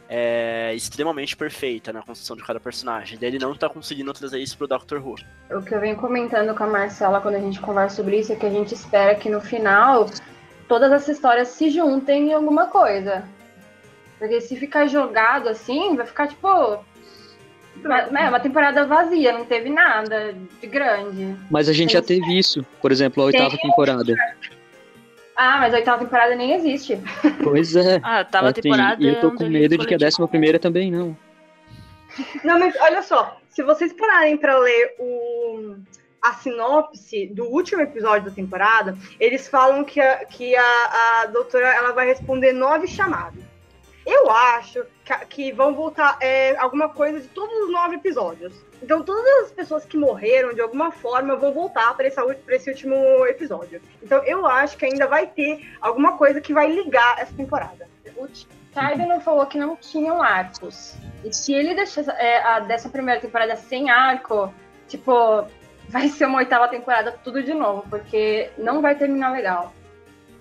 é, extremamente perfeita na construção de cada personagem. Daí Ele não tá conseguindo trazer isso pro Doctor Who. O que eu venho comentando com a Marcela quando a gente conversa sobre isso é que a gente espera que no final todas essas histórias se juntem em alguma coisa. Porque se ficar jogado assim, vai ficar tipo. Uma, é, uma temporada vazia, não teve nada de grande. Mas a gente já teve isso, por exemplo, a oitava temporada. Ah, mas a oitava temporada nem existe. Pois é. Ah, tava a Assim, temporada. e eu tô não com medo de que a décima primeira também não. Não, mas olha só, se vocês pararem para ler o, a sinopse do último episódio da temporada, eles falam que a, que a, a doutora ela vai responder nove chamadas. Eu acho que, vão voltar é, alguma coisa de todos os nove episódios. Então todas as pessoas que morreram de alguma forma vão voltar para esse, esse último episódio. Então eu acho que ainda vai ter alguma coisa que vai ligar essa temporada. O não falou que não tinham arcos. E se ele deixar é, a, dessa primeira temporada sem arco, tipo, vai ser uma oitava temporada tudo de novo, porque não vai terminar legal.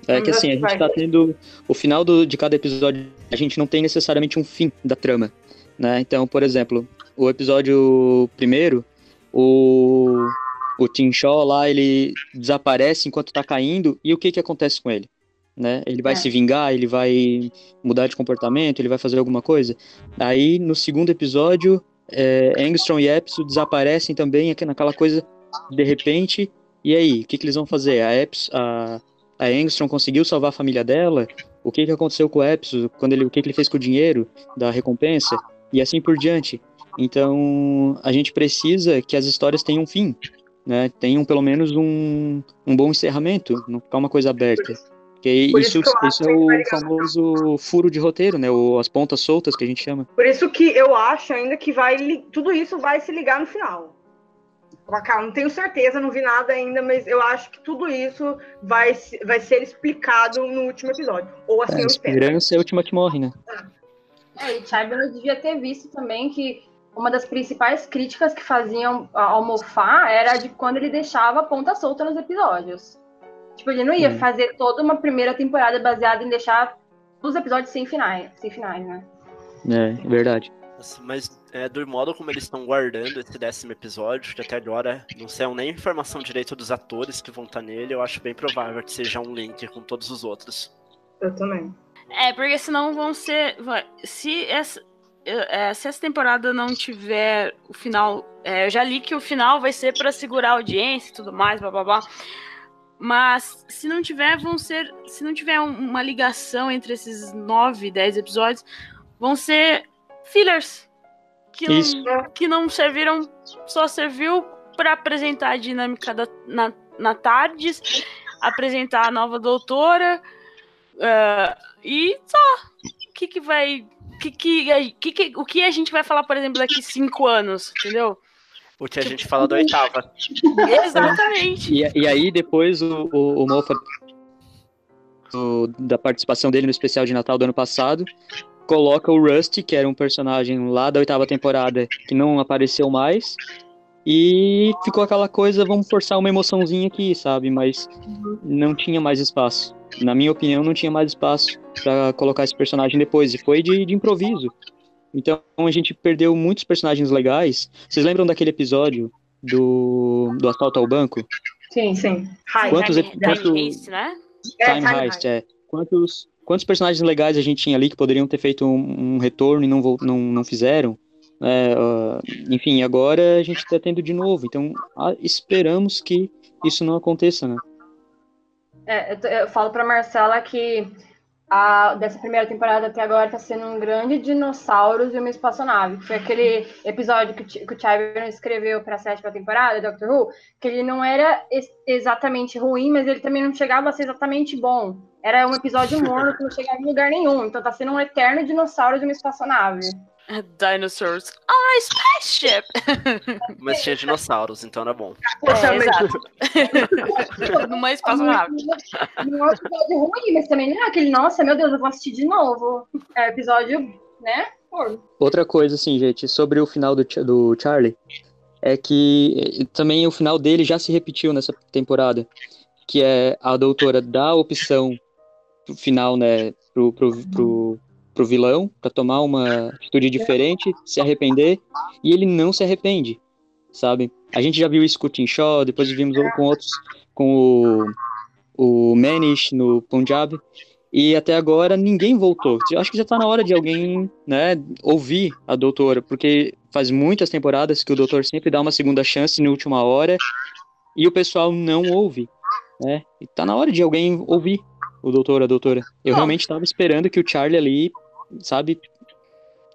É que assim, a gente tá tendo. O final do, de cada episódio, a gente não tem necessariamente um fim da trama. Né? Então, por exemplo, o episódio primeiro, o, o Tim Shaw lá, ele desaparece enquanto tá caindo, e o que que acontece com ele? Né? Ele vai é. se vingar, ele vai mudar de comportamento, ele vai fazer alguma coisa. Aí, no segundo episódio, é, Angstrom e Epson desaparecem também, naquela coisa, de repente, e aí, o que que eles vão fazer? A Epson, a a Engstrom conseguiu salvar a família dela, o que, que aconteceu com o Epson, quando ele, o que, que ele fez com o dinheiro da recompensa, e assim por diante. Então, a gente precisa que as histórias tenham um fim, né? Tenham pelo menos um, um bom encerramento, não ficar uma coisa aberta. Porque isso, isso, isso é o famoso furo de roteiro, né? O, as pontas soltas que a gente chama. Por isso que eu acho ainda que vai tudo isso vai se ligar no final. Não tenho certeza, não vi nada ainda, mas eu acho que tudo isso vai, vai ser explicado no último episódio. Ou assim é, eu espero. A esperança é a última que morre, né? É, e Chibnall devia ter visto também que uma das principais críticas que faziam ao Mofá era de quando ele deixava a ponta solta nos episódios. Tipo, ele não ia hum. fazer toda uma primeira temporada baseada em deixar os episódios sem finais, sem finais, né? É, verdade. Mas é, do modo como eles estão guardando esse décimo episódio, que até agora não saiu nem informação direito dos atores que vão estar nele, eu acho bem provável que seja um link com todos os outros. Eu também. É, porque senão vão ser. Se essa, é, se essa temporada não tiver o final. É, eu já li que o final vai ser para segurar a audiência e tudo mais, blá blá blá. Mas se não tiver, vão ser. Se não tiver uma ligação entre esses nove, dez episódios, vão ser fillers que não, que não serviram, só serviu para apresentar a dinâmica da, na, na Tardes, apresentar a nova doutora uh, e só. O que, que vai. Que, que, que, que, o que a gente vai falar, por exemplo, daqui cinco anos, entendeu? O que a gente fala da oitava. Exatamente. E, e aí, depois, o, o, o Moffat, do, da participação dele no especial de Natal do ano passado, coloca o Rusty, que era um personagem lá da oitava temporada, que não apareceu mais. E ficou aquela coisa, vamos forçar uma emoçãozinha aqui, sabe? Mas não tinha mais espaço. Na minha opinião, não tinha mais espaço para colocar esse personagem depois. E foi de, de improviso. Então a gente perdeu muitos personagens legais. Vocês lembram daquele episódio do, do assalto ao banco? Sim, sim. Quantos, time, quantos, time Heist, né? Time, é, Heist, é. Quantos, quantos personagens legais a gente tinha ali que poderiam ter feito um, um retorno e não, não, não fizeram? É, uh, enfim, agora a gente está tendo de novo, então ah, esperamos que isso não aconteça, né? É, eu, eu falo para Marcela que a, dessa primeira temporada até agora está sendo um grande dinossauros e uma espaçonave. Foi aquele episódio que, que o Chiverman escreveu para a sétima temporada, Doctor Who, que ele não era ex exatamente ruim, mas ele também não chegava a ser exatamente bom. Era um episódio morno que não chegava em lugar nenhum. Então tá sendo um eterno dinossauro de uma espaçonave. Dinosaurs. Ah, spaceship! Mas tinha dinossauros, então era bom. É, exato. Numa espaçonave. Não é um episódio ruim, mas também não é aquele, nossa, meu Deus, eu vou assistir de novo. É episódio, né? Outra coisa, assim, gente, sobre o final do, do Charlie, é que também o final dele já se repetiu nessa temporada. Que é a doutora dar a opção final, né, pro, pro, pro pro vilão para tomar uma atitude diferente, se arrepender, e ele não se arrepende, sabe? A gente já viu isso com o Tim Shaw, depois vimos com outros, com o, o Manish no Punjab, e até agora ninguém voltou. Eu acho que já tá na hora de alguém, né, ouvir a doutora, porque faz muitas temporadas que o doutor sempre dá uma segunda chance na última hora, e o pessoal não ouve, né? E tá na hora de alguém ouvir o doutor, a doutora. Eu realmente estava esperando que o Charlie ali sabe,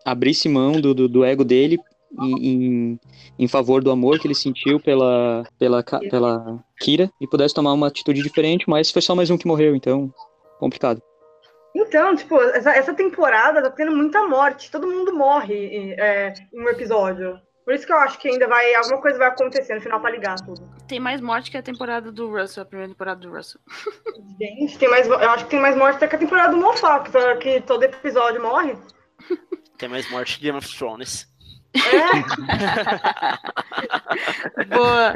abrisse mão do, do, do ego dele em, em, em, favor do amor que ele sentiu pela, pela, pela Kira e pudesse tomar uma atitude diferente, mas foi só mais um que morreu, então complicado. Então, tipo, essa, essa temporada tá tendo muita morte. Todo mundo morre é, em um episódio. Por isso que eu acho que ainda vai. Alguma coisa vai acontecer no final pra ligar tudo. Tem mais morte que a temporada do Russell, a primeira temporada do Russell. Gente, tem mais, eu acho que tem mais morte até que a temporada do Moffat, que, tá- que todo episódio morre. Tem mais morte que Game of Thrones. É, Boa.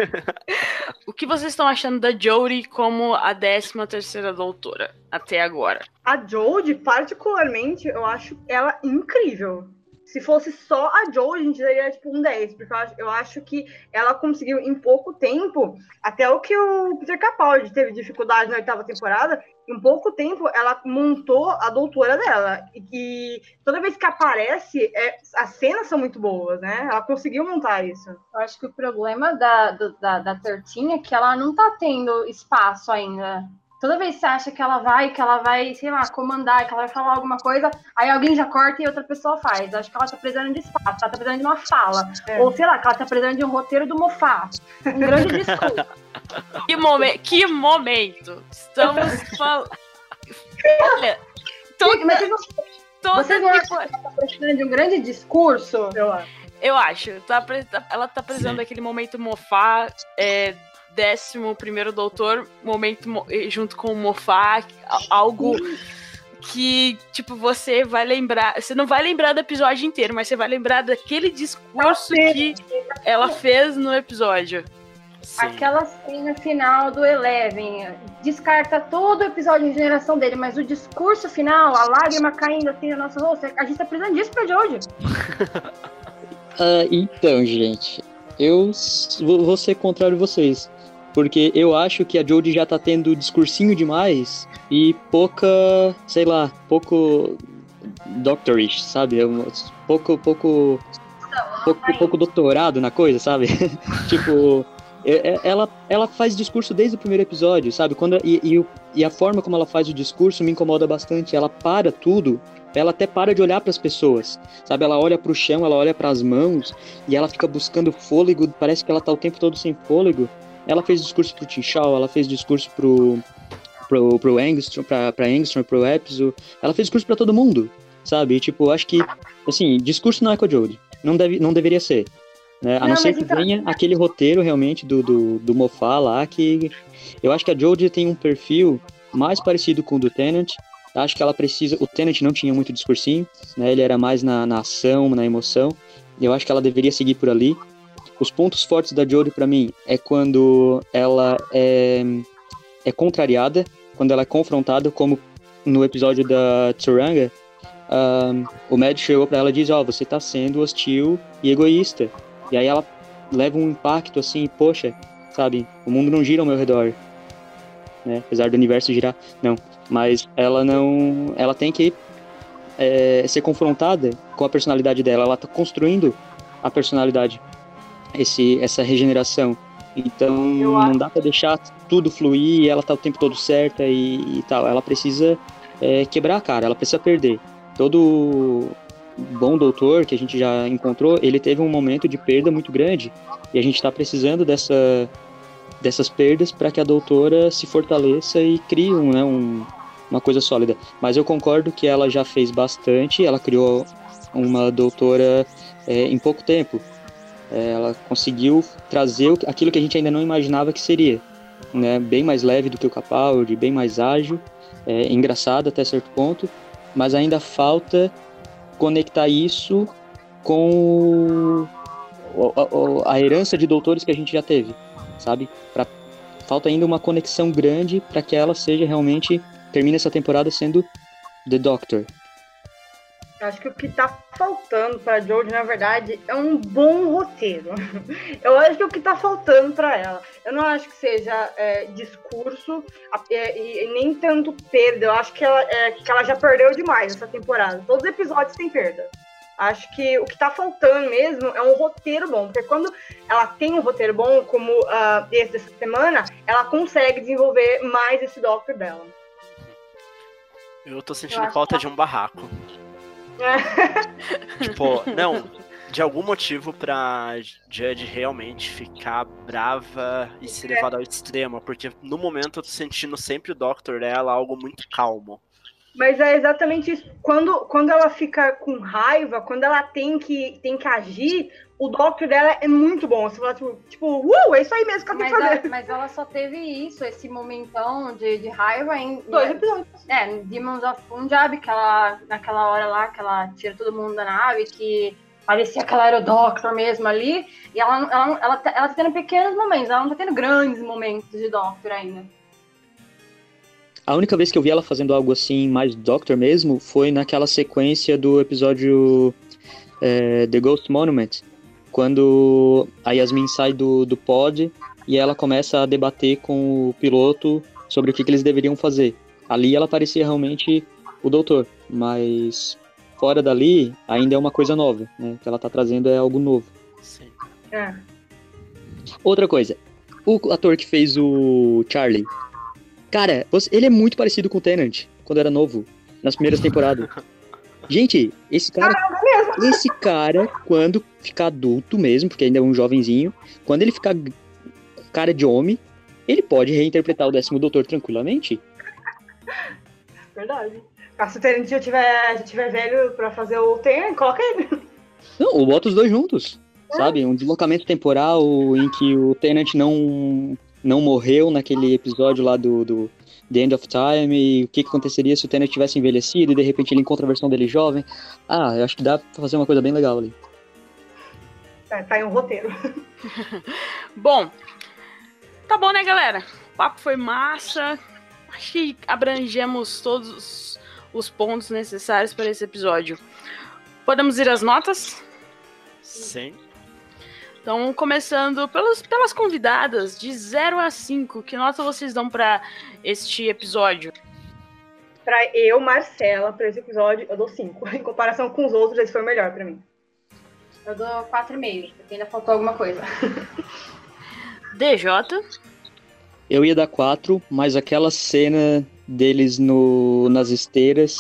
o que vocês estão achando da Jodie como a 13 terceira doutora até agora? a Jodie, particularmente, eu acho ela incrível. Se fosse só a Jodie, a gente daria tipo um 10, porque eu acho, que ela conseguiu em pouco tempo, até o que o Peter Capaldi teve dificuldade na oitava temporada, em pouco tempo ela montou a doutora dela. E que toda vez que aparece, é, as cenas são muito boas, né? Ela conseguiu montar isso. Eu acho que o problema da, da, da Tertinha é que ela não tá tendo espaço ainda. Toda vez que você acha que ela vai, que ela vai, sei lá, comandar, que ela vai falar alguma coisa, aí alguém já corta e outra pessoa faz. Acho que ela tá precisando de espaço, ela tá precisando de uma fala. É. Ou sei lá, que ela tá precisando de um roteiro do Mofá. Um grande discurso. Que, momen que momento! Estamos falando. Olha, toda, Mas vocês não, toda vocês não acham temporada- que ela tá precisando de um grande discurso? Eu acho. Eu acho. Tá, pre- tá- ela tá precisando daquele momento mofá, é, décimo primeiro doutor, momento mo- junto com o mofá, a- algo que, tipo, você vai lembrar. Você não vai lembrar do episódio inteiro, mas você vai lembrar daquele discurso que ela fez no episódio. Sim. Aquela cena final do Eleven descarta todo o episódio de geração dele, mas o discurso final, a lágrima caindo assim no nosso rosto, a gente tá precisando disso pra Jojo. Ah, então, gente, eu vou ser contrário a vocês. Porque eu acho que a Jodie já tá tendo discursinho demais e pouca, sei lá, pouco doctorish, sabe? É Pouco, pouco, pouco, pouco doutorado na coisa, sabe? tipo, é- é- ela, ela faz discurso desde o primeiro episódio, sabe? Quando, e, e, e a forma como ela faz o discurso me incomoda bastante. Ela para tudo, ela até para de olhar para as pessoas, sabe? Ela olha para o chão, ela olha para as mãos e ela fica buscando fôlego. Parece que ela tá o tempo todo sem fôlego. Ela fez discurso pro Tinchal, ela fez discurso pro pro, pro Angstrom, pra, pra Angstrom, pro Epso. Ela fez discurso pra todo mundo, sabe? E, tipo, acho que, assim, discurso não é com a Jodie. Não, deve, não deveria ser. Né? A não, Não, ser que então- venha aquele roteiro realmente do, do, do Mofá lá, que eu acho que a Jodie tem um perfil mais parecido com o do Tenant. Acho que ela precisa. O Tenant não tinha muito discursinho, né? Ele era mais na, na ação, na emoção. Eu acho que ela deveria seguir por ali. Os pontos fortes da Jodie pra mim é quando ela é, é contrariada, quando ela é confrontada, como no episódio da Tsuranga, ahn, o Mad chegou pra ela e diz, ó, você tá sendo hostil e egoísta. E aí ela leva um impacto assim, poxa, sabe, o mundo não gira ao meu redor. Né? Apesar do universo girar, não. Mas ela não. Ela tem que é, ser confrontada com a personalidade dela. Ela tá construindo a personalidade, esse, essa regeneração. Então não dá pra deixar tudo fluir e ela tá o tempo todo certa e, e tal. Ela precisa é, quebrar a cara, ela precisa perder. Todo bom doutor que a gente já encontrou, ele teve um momento de perda muito grande e a gente tá precisando dessa, dessas perdas para que a doutora se fortaleça e crie um, né, um, uma coisa sólida. Mas eu concordo que ela já fez bastante, ela criou uma doutora é, em pouco tempo. É, ela conseguiu trazer aquilo que a gente ainda não imaginava que seria. Né? Bem mais leve do que o Capaldi, bem mais ágil, é, engraçado até certo ponto, mas ainda falta conectar isso com o- a, a herança de doutores que a gente já teve, sabe? Pra, falta ainda uma conexão grande para que ela seja realmente termine essa temporada sendo The Doctor. Eu acho que o que tá faltando pra Jodie, na verdade, é um bom roteiro. Eu acho que é o que tá faltando pra ela. Eu não acho que seja é, discurso é, e, nem tanto perda. Eu acho que ela, é, que ela já perdeu demais essa temporada. Todos os episódios têm perda. Acho que o que tá faltando mesmo é um roteiro bom. Porque quando ela tem um roteiro bom, como ah, esse dessa semana, ela consegue desenvolver mais esse Doctor dela. Eu tô sentindo acho falta de um barraco. tipo, não, de algum motivo pra Judge realmente ficar brava e ser levada ao extremo, porque no momento eu tô sentindo sempre o Doctor dela algo muito calmo. Mas é exatamente isso. Quando, quando ela fica com raiva, quando ela tem que, tem que agir, o Doctor dela é muito bom. Você fala, tipo, tipo uh, é isso aí mesmo que ela tem Mas, que fazer. ela- mas ela só teve isso, esse momentão de, de raiva em Dois episódios. É, em Demons of Punjab, que ela, naquela hora lá, que ela tira todo mundo da nave, que parecia que ela era o Doctor mesmo ali. E ela, não- ela, não- ela, tá, ela tá tendo pequenos momentos, ela não tá tendo grandes momentos de Doctor ainda. A única vez que eu vi ela fazendo algo assim, mais Doctor mesmo, foi naquela sequência do episódio é, The Ghost Monument, quando a Yasmin sai do, do pod e ela começa a debater com o piloto sobre o que, que eles deveriam fazer. Ali ela parecia realmente o doutor, mas fora dali ainda é uma coisa nova, né? O que ela tá trazendo é algo novo. Sim. É. Outra coisa, o ator que fez o Charlie, cara, ele é muito parecido com o Tennant quando era novo, nas primeiras temporadas. Gente, esse cara, esse cara, quando ficar adulto mesmo, porque ainda é um jovenzinho, quando ele ficar cara de homem, ele pode reinterpretar o décimo doutor tranquilamente. Verdade. Ah, Se o Terence já tiver, já tiver velho pra fazer o Ten, coloca ele. Não, ou bota os dois juntos, sabe? Um deslocamento temporal em que o Tenant não, não morreu naquele episódio lá do, do The End of Time e o que, que aconteceria se o Tenant tivesse envelhecido e de repente ele encontra a versão dele jovem. Ah, eu acho que dá pra fazer uma coisa bem legal ali. Tá, tá em um roteiro. Bom, tá bom, né, galera? O papo foi massa. Acho que abrangemos todos os pontos necessários para esse episódio. Podemos ir às notas? Sim. Então, começando pelos, pelas convidadas, de 0 a 5, que nota vocês dão para este episódio? Pra eu, Marcela, pra esse episódio, eu dou 5. Em comparação com os outros, esse foi o melhor pra mim. Eu dou 4,5, porque ainda faltou alguma coisa. DJ? Eu ia dar quatro, mas aquela cena deles no, nas esteiras,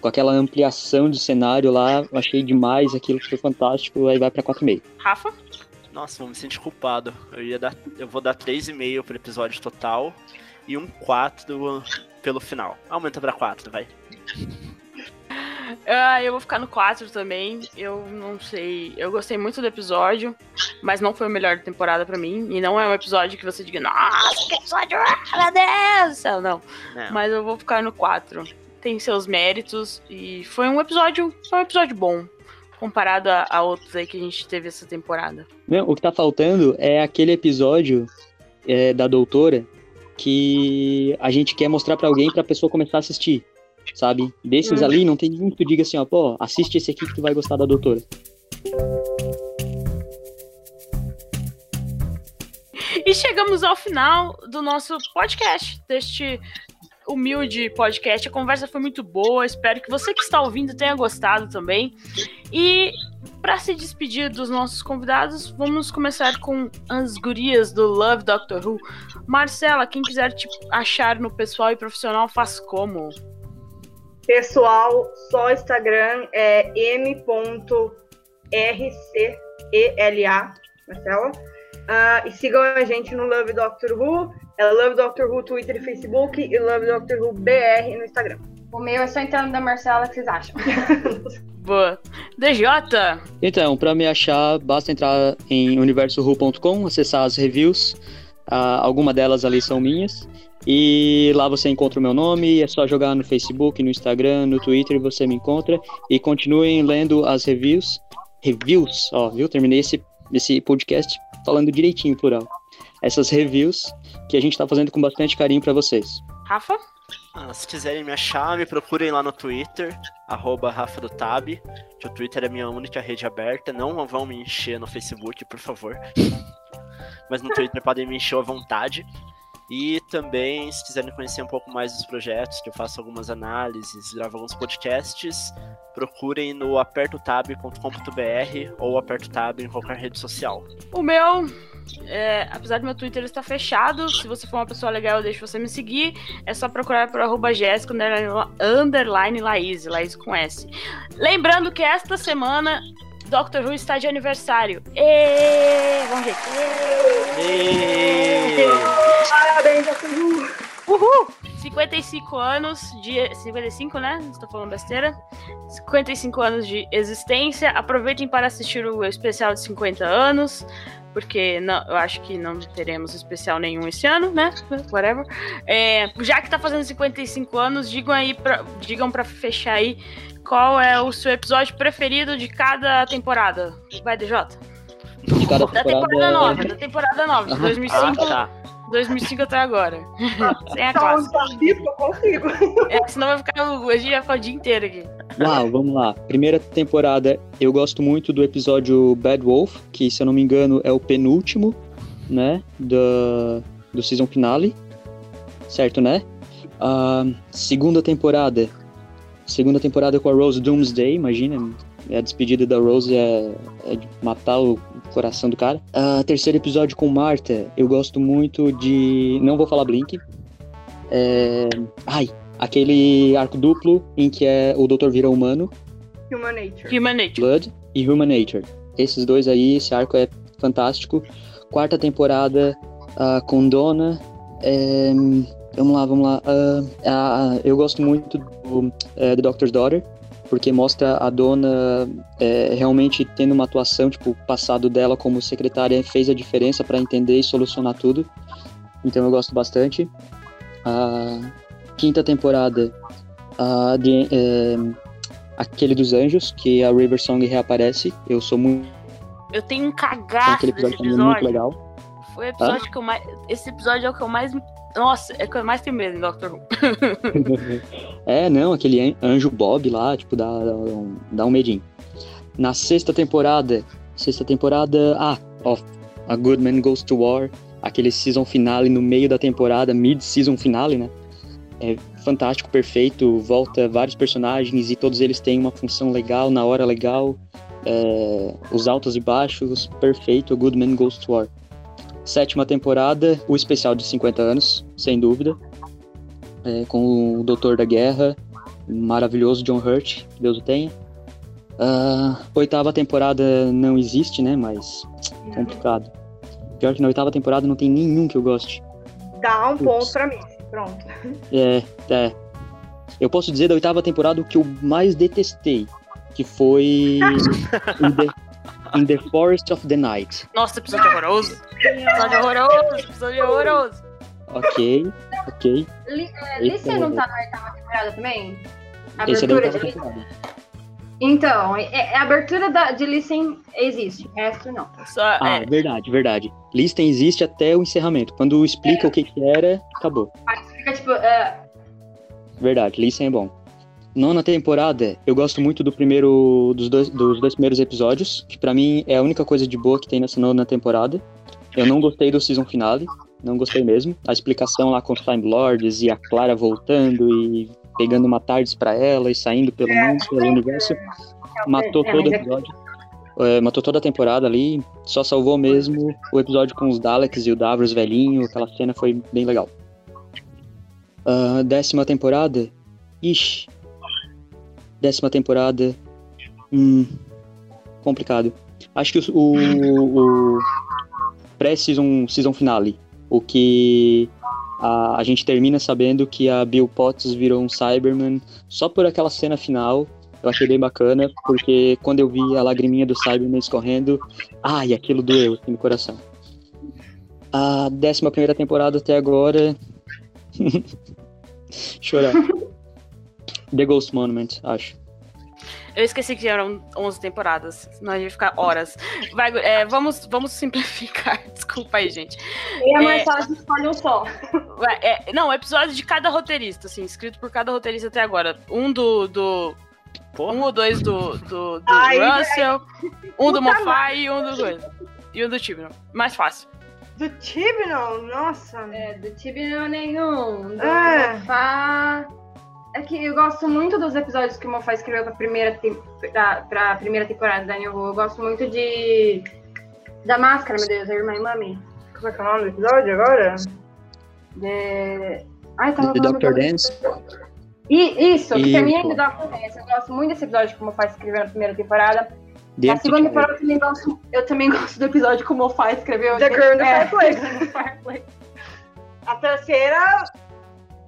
com aquela ampliação de cenário lá, eu achei demais, aquilo foi fantástico, aí vai pra 4,5. Rafa? Nossa, vou me sentir culpado. Eu ia dar. Eu vou dar 3,5 pro episódio total e um 4 pelo final. Aumenta pra 4, vai. Ah, eu vou ficar no 4 também. Eu não sei. Eu gostei muito do episódio, mas não foi o melhor da temporada pra mim. E não é um episódio que você diga, nossa, que episódio, ah, meu Deus não. Não. Mas eu vou ficar no 4. Tem seus méritos e foi um episódio, foi um episódio bom. Comparado a, a outros aí que a gente teve essa temporada. Não, o que tá faltando é aquele episódio é, da doutora que a gente quer mostrar pra alguém pra pessoa começar a assistir, sabe? Desses Hum. ali, não tem nenhum que tu diga assim, ó, pô, assiste esse aqui que tu vai gostar da doutora. E chegamos ao final do nosso podcast, deste humilde podcast. A conversa foi muito boa. Espero que você que está ouvindo tenha gostado também. E para se despedir dos nossos convidados, vamos começar com as gurias do Love Doctor Who. Marcela, quem quiser te achar no pessoal e profissional, faz como? Pessoal, só Instagram é m.rcela, Marcela. Ah, e sigam a gente no Love Doctor Who. É Love Doctor Who Twitter e Facebook e Love Doctor Who BR no Instagram. O meu é só entrando da Marcela, o que vocês acham? Boa. DJ, Então, pra me achar, basta entrar em universohu.com, acessar as reviews. Ah, alguma delas ali são minhas. E lá você encontra o meu nome, é só jogar no Facebook, no Instagram, no Twitter, você me encontra. E continuem lendo as reviews. Reviews, ó, viu? Terminei esse, esse podcast falando direitinho, plural. Essas reviews que a gente tá fazendo com bastante carinho pra vocês. Rafa? Ah, se quiserem me achar, me procurem lá no Twitter, arroba Rafa do Tab, que o Twitter é a minha única rede aberta. Não vão me encher no Facebook, por favor. Mas no Twitter podem me encher à vontade. E também, se quiserem conhecer um pouco mais dos projetos, que eu faço algumas análises, gravo alguns podcasts, procurem no apertotab.com.br ou apertotab em qualquer rede social. O meu, é, apesar do meu Twitter estar fechado, se você for uma pessoa legal, eu deixo você me seguir. É só procurar por arroba Jéssica underline- Laís, Laís com S. Lembrando que esta semana Doctor Who está de aniversário. Ê, vamos ver. Êêêê! Parabéns, Doctor Who! Uhul! Se 55 anos de. 55, né? Estou falando besteira. 55 anos de existência. Aproveitem para assistir o especial de 50 anos. Porque não, eu acho que não teremos especial nenhum esse ano, né? Whatever. É, já que tá fazendo 55 anos, digam aí pra, digam para fechar aí qual é o seu episódio preferido de cada temporada. Vai, DJ? De cada Da temporada temporada. nova, da temporada nova, de Ah, 2005, Ah, tá. 2005 até agora. Sem a Só um clássica. desafio que eu consigo. É, senão vai ficar, o- a gente vai ficar o dia inteiro aqui. Uau, vamos lá. Primeira temporada, eu gosto muito do episódio Bad Wolf, que se eu não me engano é o penúltimo, né? Da, do season finale. Certo, né? Ah, segunda temporada. Segunda temporada com a Rose Doomsday, imagina. A despedida da Rose é, é de matar o coração do cara. Terceiro episódio com Marta, eu gosto muito de. Não vou falar Blink. É... Ai, aquele arco duplo em que é o doutor vira humano, Human Nature. Human Nature. Blood e Human Nature. Esses dois aí, esse arco é fantástico. Quarta temporada ah, com Donna. é, vamos lá, vamos lá. Ah, ah, eu gosto muito do eh, The Doctor's Daughter, porque mostra a Donna eh, realmente tendo uma atuação, tipo, o passado dela como secretária fez a diferença para entender e solucionar tudo. Então eu gosto bastante. A quinta temporada, a de, eh, aquele dos anjos, que a River Song reaparece. Eu sou muito. Eu tenho um Aquele cagaço desse episódio também é muito episódio. legal. Foi o episódio que eu mais. Esse episódio é o que eu mais. Nossa, é que eu mais tenho medo em Doctor Who. é, não, aquele an- anjo Bob lá, tipo, dá, dá, um- dá um medinho. Na sexta temporada, sexta temporada, ah, ó, A Good Man Goes to War, aquele season finale no meio da temporada, mid-season finale, né? É fantástico, perfeito, volta vários personagens e todos eles têm uma função legal, na hora legal, é, os altos e baixos, perfeito, A Good Man Goes to War. Sétima temporada, o especial de 50 anos, sem dúvida é, com o Doutor da Guerra, maravilhoso John Hurt, Deus o tenha. Ah, oitava temporada não existe, né? Mas complicado. Pior que na oitava temporada não tem nenhum que eu goste. Dá um Putz. ponto pra mim. Pronto. É, é. Eu posso dizer da oitava temporada o que eu mais detestei, que foi in the Forest of the Night. Nossa, episódio horroroso. Episódio horroroso, episódio horroroso. Ok, ok. Li- é, é não tá na oitava temporada também? Esse é da abertura de temporada. Então, é- é- a abertura da, de Listen existe, o resto não. Só, Ah, é, verdade, verdade. Listen existe até o encerramento. Quando explica o que, que era, acabou. Fica tipo, é, Verdade, Listen é bom. Nona temporada, eu gosto muito do primeiro dos dois, dos dois primeiros episódios, que pra mim é a única coisa de boa que tem nessa nona temporada. Eu não gostei do season finale, não gostei mesmo. A explicação lá com os Time Lords e a Clara voltando e pegando uma tardes pra ela e saindo pelo mundo, pelo universo, matou é, todo o é- episódio. É, matou toda a temporada ali, só salvou mesmo o episódio com os Daleks e o Davros velhinho, aquela cena foi bem legal. Ah, décima temporada, ixi, décima temporada, hum, complicado. Acho que o, o, o pré-season season finale, o que a, a gente termina sabendo que a Bill Potts virou um Cyberman só por aquela cena final. Eu achei bem bacana, porque quando eu vi a lagriminha do Cyberman escorrendo, ai, aquilo doeu assim, no coração. A décima primeira temporada até agora. Chorar. The Ghost Monument, acho. eu esqueci que eram 11 temporadas, senão a gente vai ficar horas. Vai, é, vamos, vamos simplificar, desculpa aí, gente. E a É. Marcela escolhe um só. É, não, episódio de cada roteirista, assim, escrito por cada roteirista até agora. Um do. do um ou dois do, do, do Ai, Russell, um do Moffat e um do coisa. E um do Tibnon. Mais fácil. Do Tibnon, nossa. É, do Tibnon nenhum. Do Ah. Mofá. É que eu gosto muito dos episódios que o Mofá escreveu pra primeira, pra, pra primeira temporada da New Who. Eu gosto muito de. Da máscara, meu Deus, a irmã e mami. Como é que é o nome do episódio agora? De... Ai, tava The do- Dance. E, isso, que Isso. termina em The Doctor Dance. Eu gosto muito desse episódio que o Mofá escreveu na primeira temporada. The Na segunda temporada eu também gosto, eu também gosto do episódio que o Mofá escreveu. The Girl in the É, Fireplace. The Girl in the Fireplace. A terceira.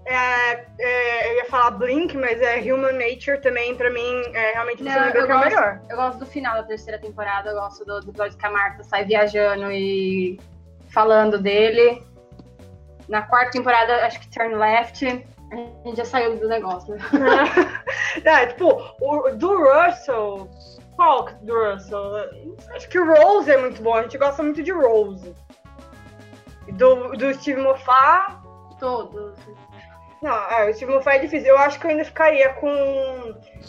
É, é, eu ia falar Blink, mas é Human Nature também, pra mim, é realmente Não, você eu que é o gosto- melhor. Eu gosto do final da terceira temporada, eu gosto do do episódio que a Marta sai viajando e falando dele. Na quarta temporada, acho que Turn Left, a gente já saiu do negócio. né? é, tipo, o, do Russell. Qual do Russell? Acho que o Rose é muito bom, a gente gosta muito de Rose. Do, do Steve Moffat. Todos. Não, é, o Steve Moffat é difícil. Eu acho que eu ainda ficaria com.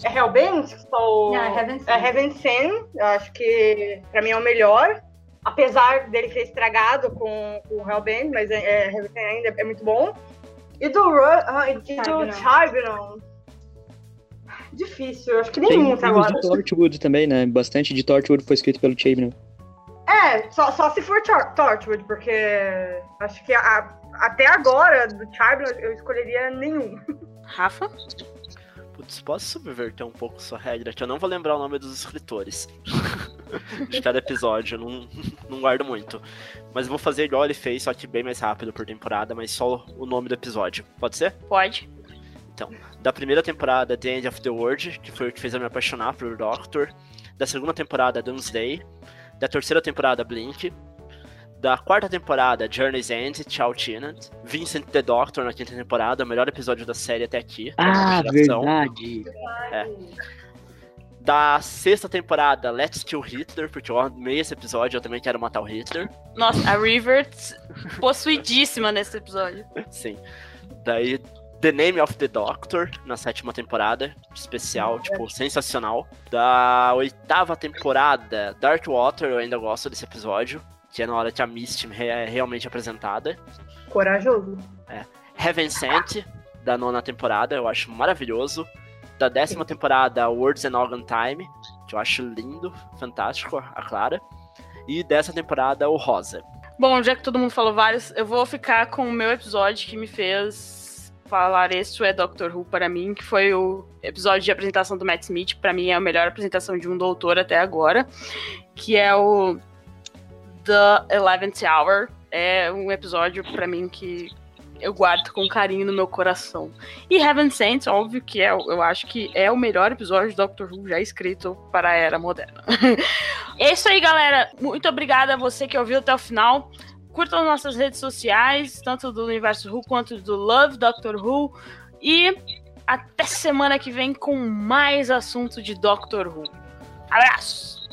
É Hellbent? Ou... Não, é Heaven Sent. É Heaven. Eu acho que pra mim é o melhor. Apesar dele ter estragado com, com o Hellbent, mas é, é, Heaven Sent ainda é muito bom. E do, Ru ah, e do. Chibnall. Difícil, eu acho que Tem nenhum até agora. de Torchwood também, né? Bastante de Torchwood foi escrito pelo Chabnall. É, só, só se for Tor Torchwood, porque acho que a- até agora, do Chibnall, eu escolheria nenhum. Rafa? Putz, posso subverter um pouco sua regra? Que eu não vou lembrar o nome dos escritores. de cada episódio, eu não, não guardo muito. Mas eu vou fazer igual ele fez, só que bem mais rápido por temporada, mas só o nome do episódio. Pode ser? Pode. Da primeira temporada, The End of the World, que foi o que fez eu me apaixonar por Doctor. Da segunda temporada, Doomsday. Da terceira temporada, Blink. Da quarta temporada, Journey's End, Tchau Tennant. Vincent the Doctor na quinta temporada, o melhor episódio da série até aqui. Ah, verdade. Da sexta temporada, Let's Kill Hitler, porque eu amei esse episódio, eu também quero matar o Hitler. Nossa, a River possuidíssima nesse episódio. Sim. Daí, The Name of the Doctor, na sétima temporada, especial, tipo, sensacional. Da oitava temporada, Dark Water, eu ainda gosto desse episódio, que é na hora que a Misty é realmente apresentada. Corajoso. Heaven Sent, da nona temporada, eu acho maravilhoso. Da décima temporada, Words and Organ Time, que eu acho lindo, fantástico, a Clara. E dessa temporada, o Rosa. Bom, já que todo mundo falou vários, eu vou ficar com o meu episódio que me fez falar isso é Doctor Who para mim, que foi o episódio de apresentação do Matt Smith, para mim é a melhor apresentação de um doutor até agora, que é o The Eleventh Hour. É um episódio para mim que eu guardo com carinho no meu coração. E Heaven Sent, óbvio que é, eu acho que é o melhor episódio de Doctor Who já escrito para a era moderna. é isso aí, galera. Muito obrigada a você que ouviu até o final. Curtam nossas redes sociais, tanto do Universo Who quanto do Love Doctor Who. E até semana que vem com mais assunto de Doctor Who. Abraço!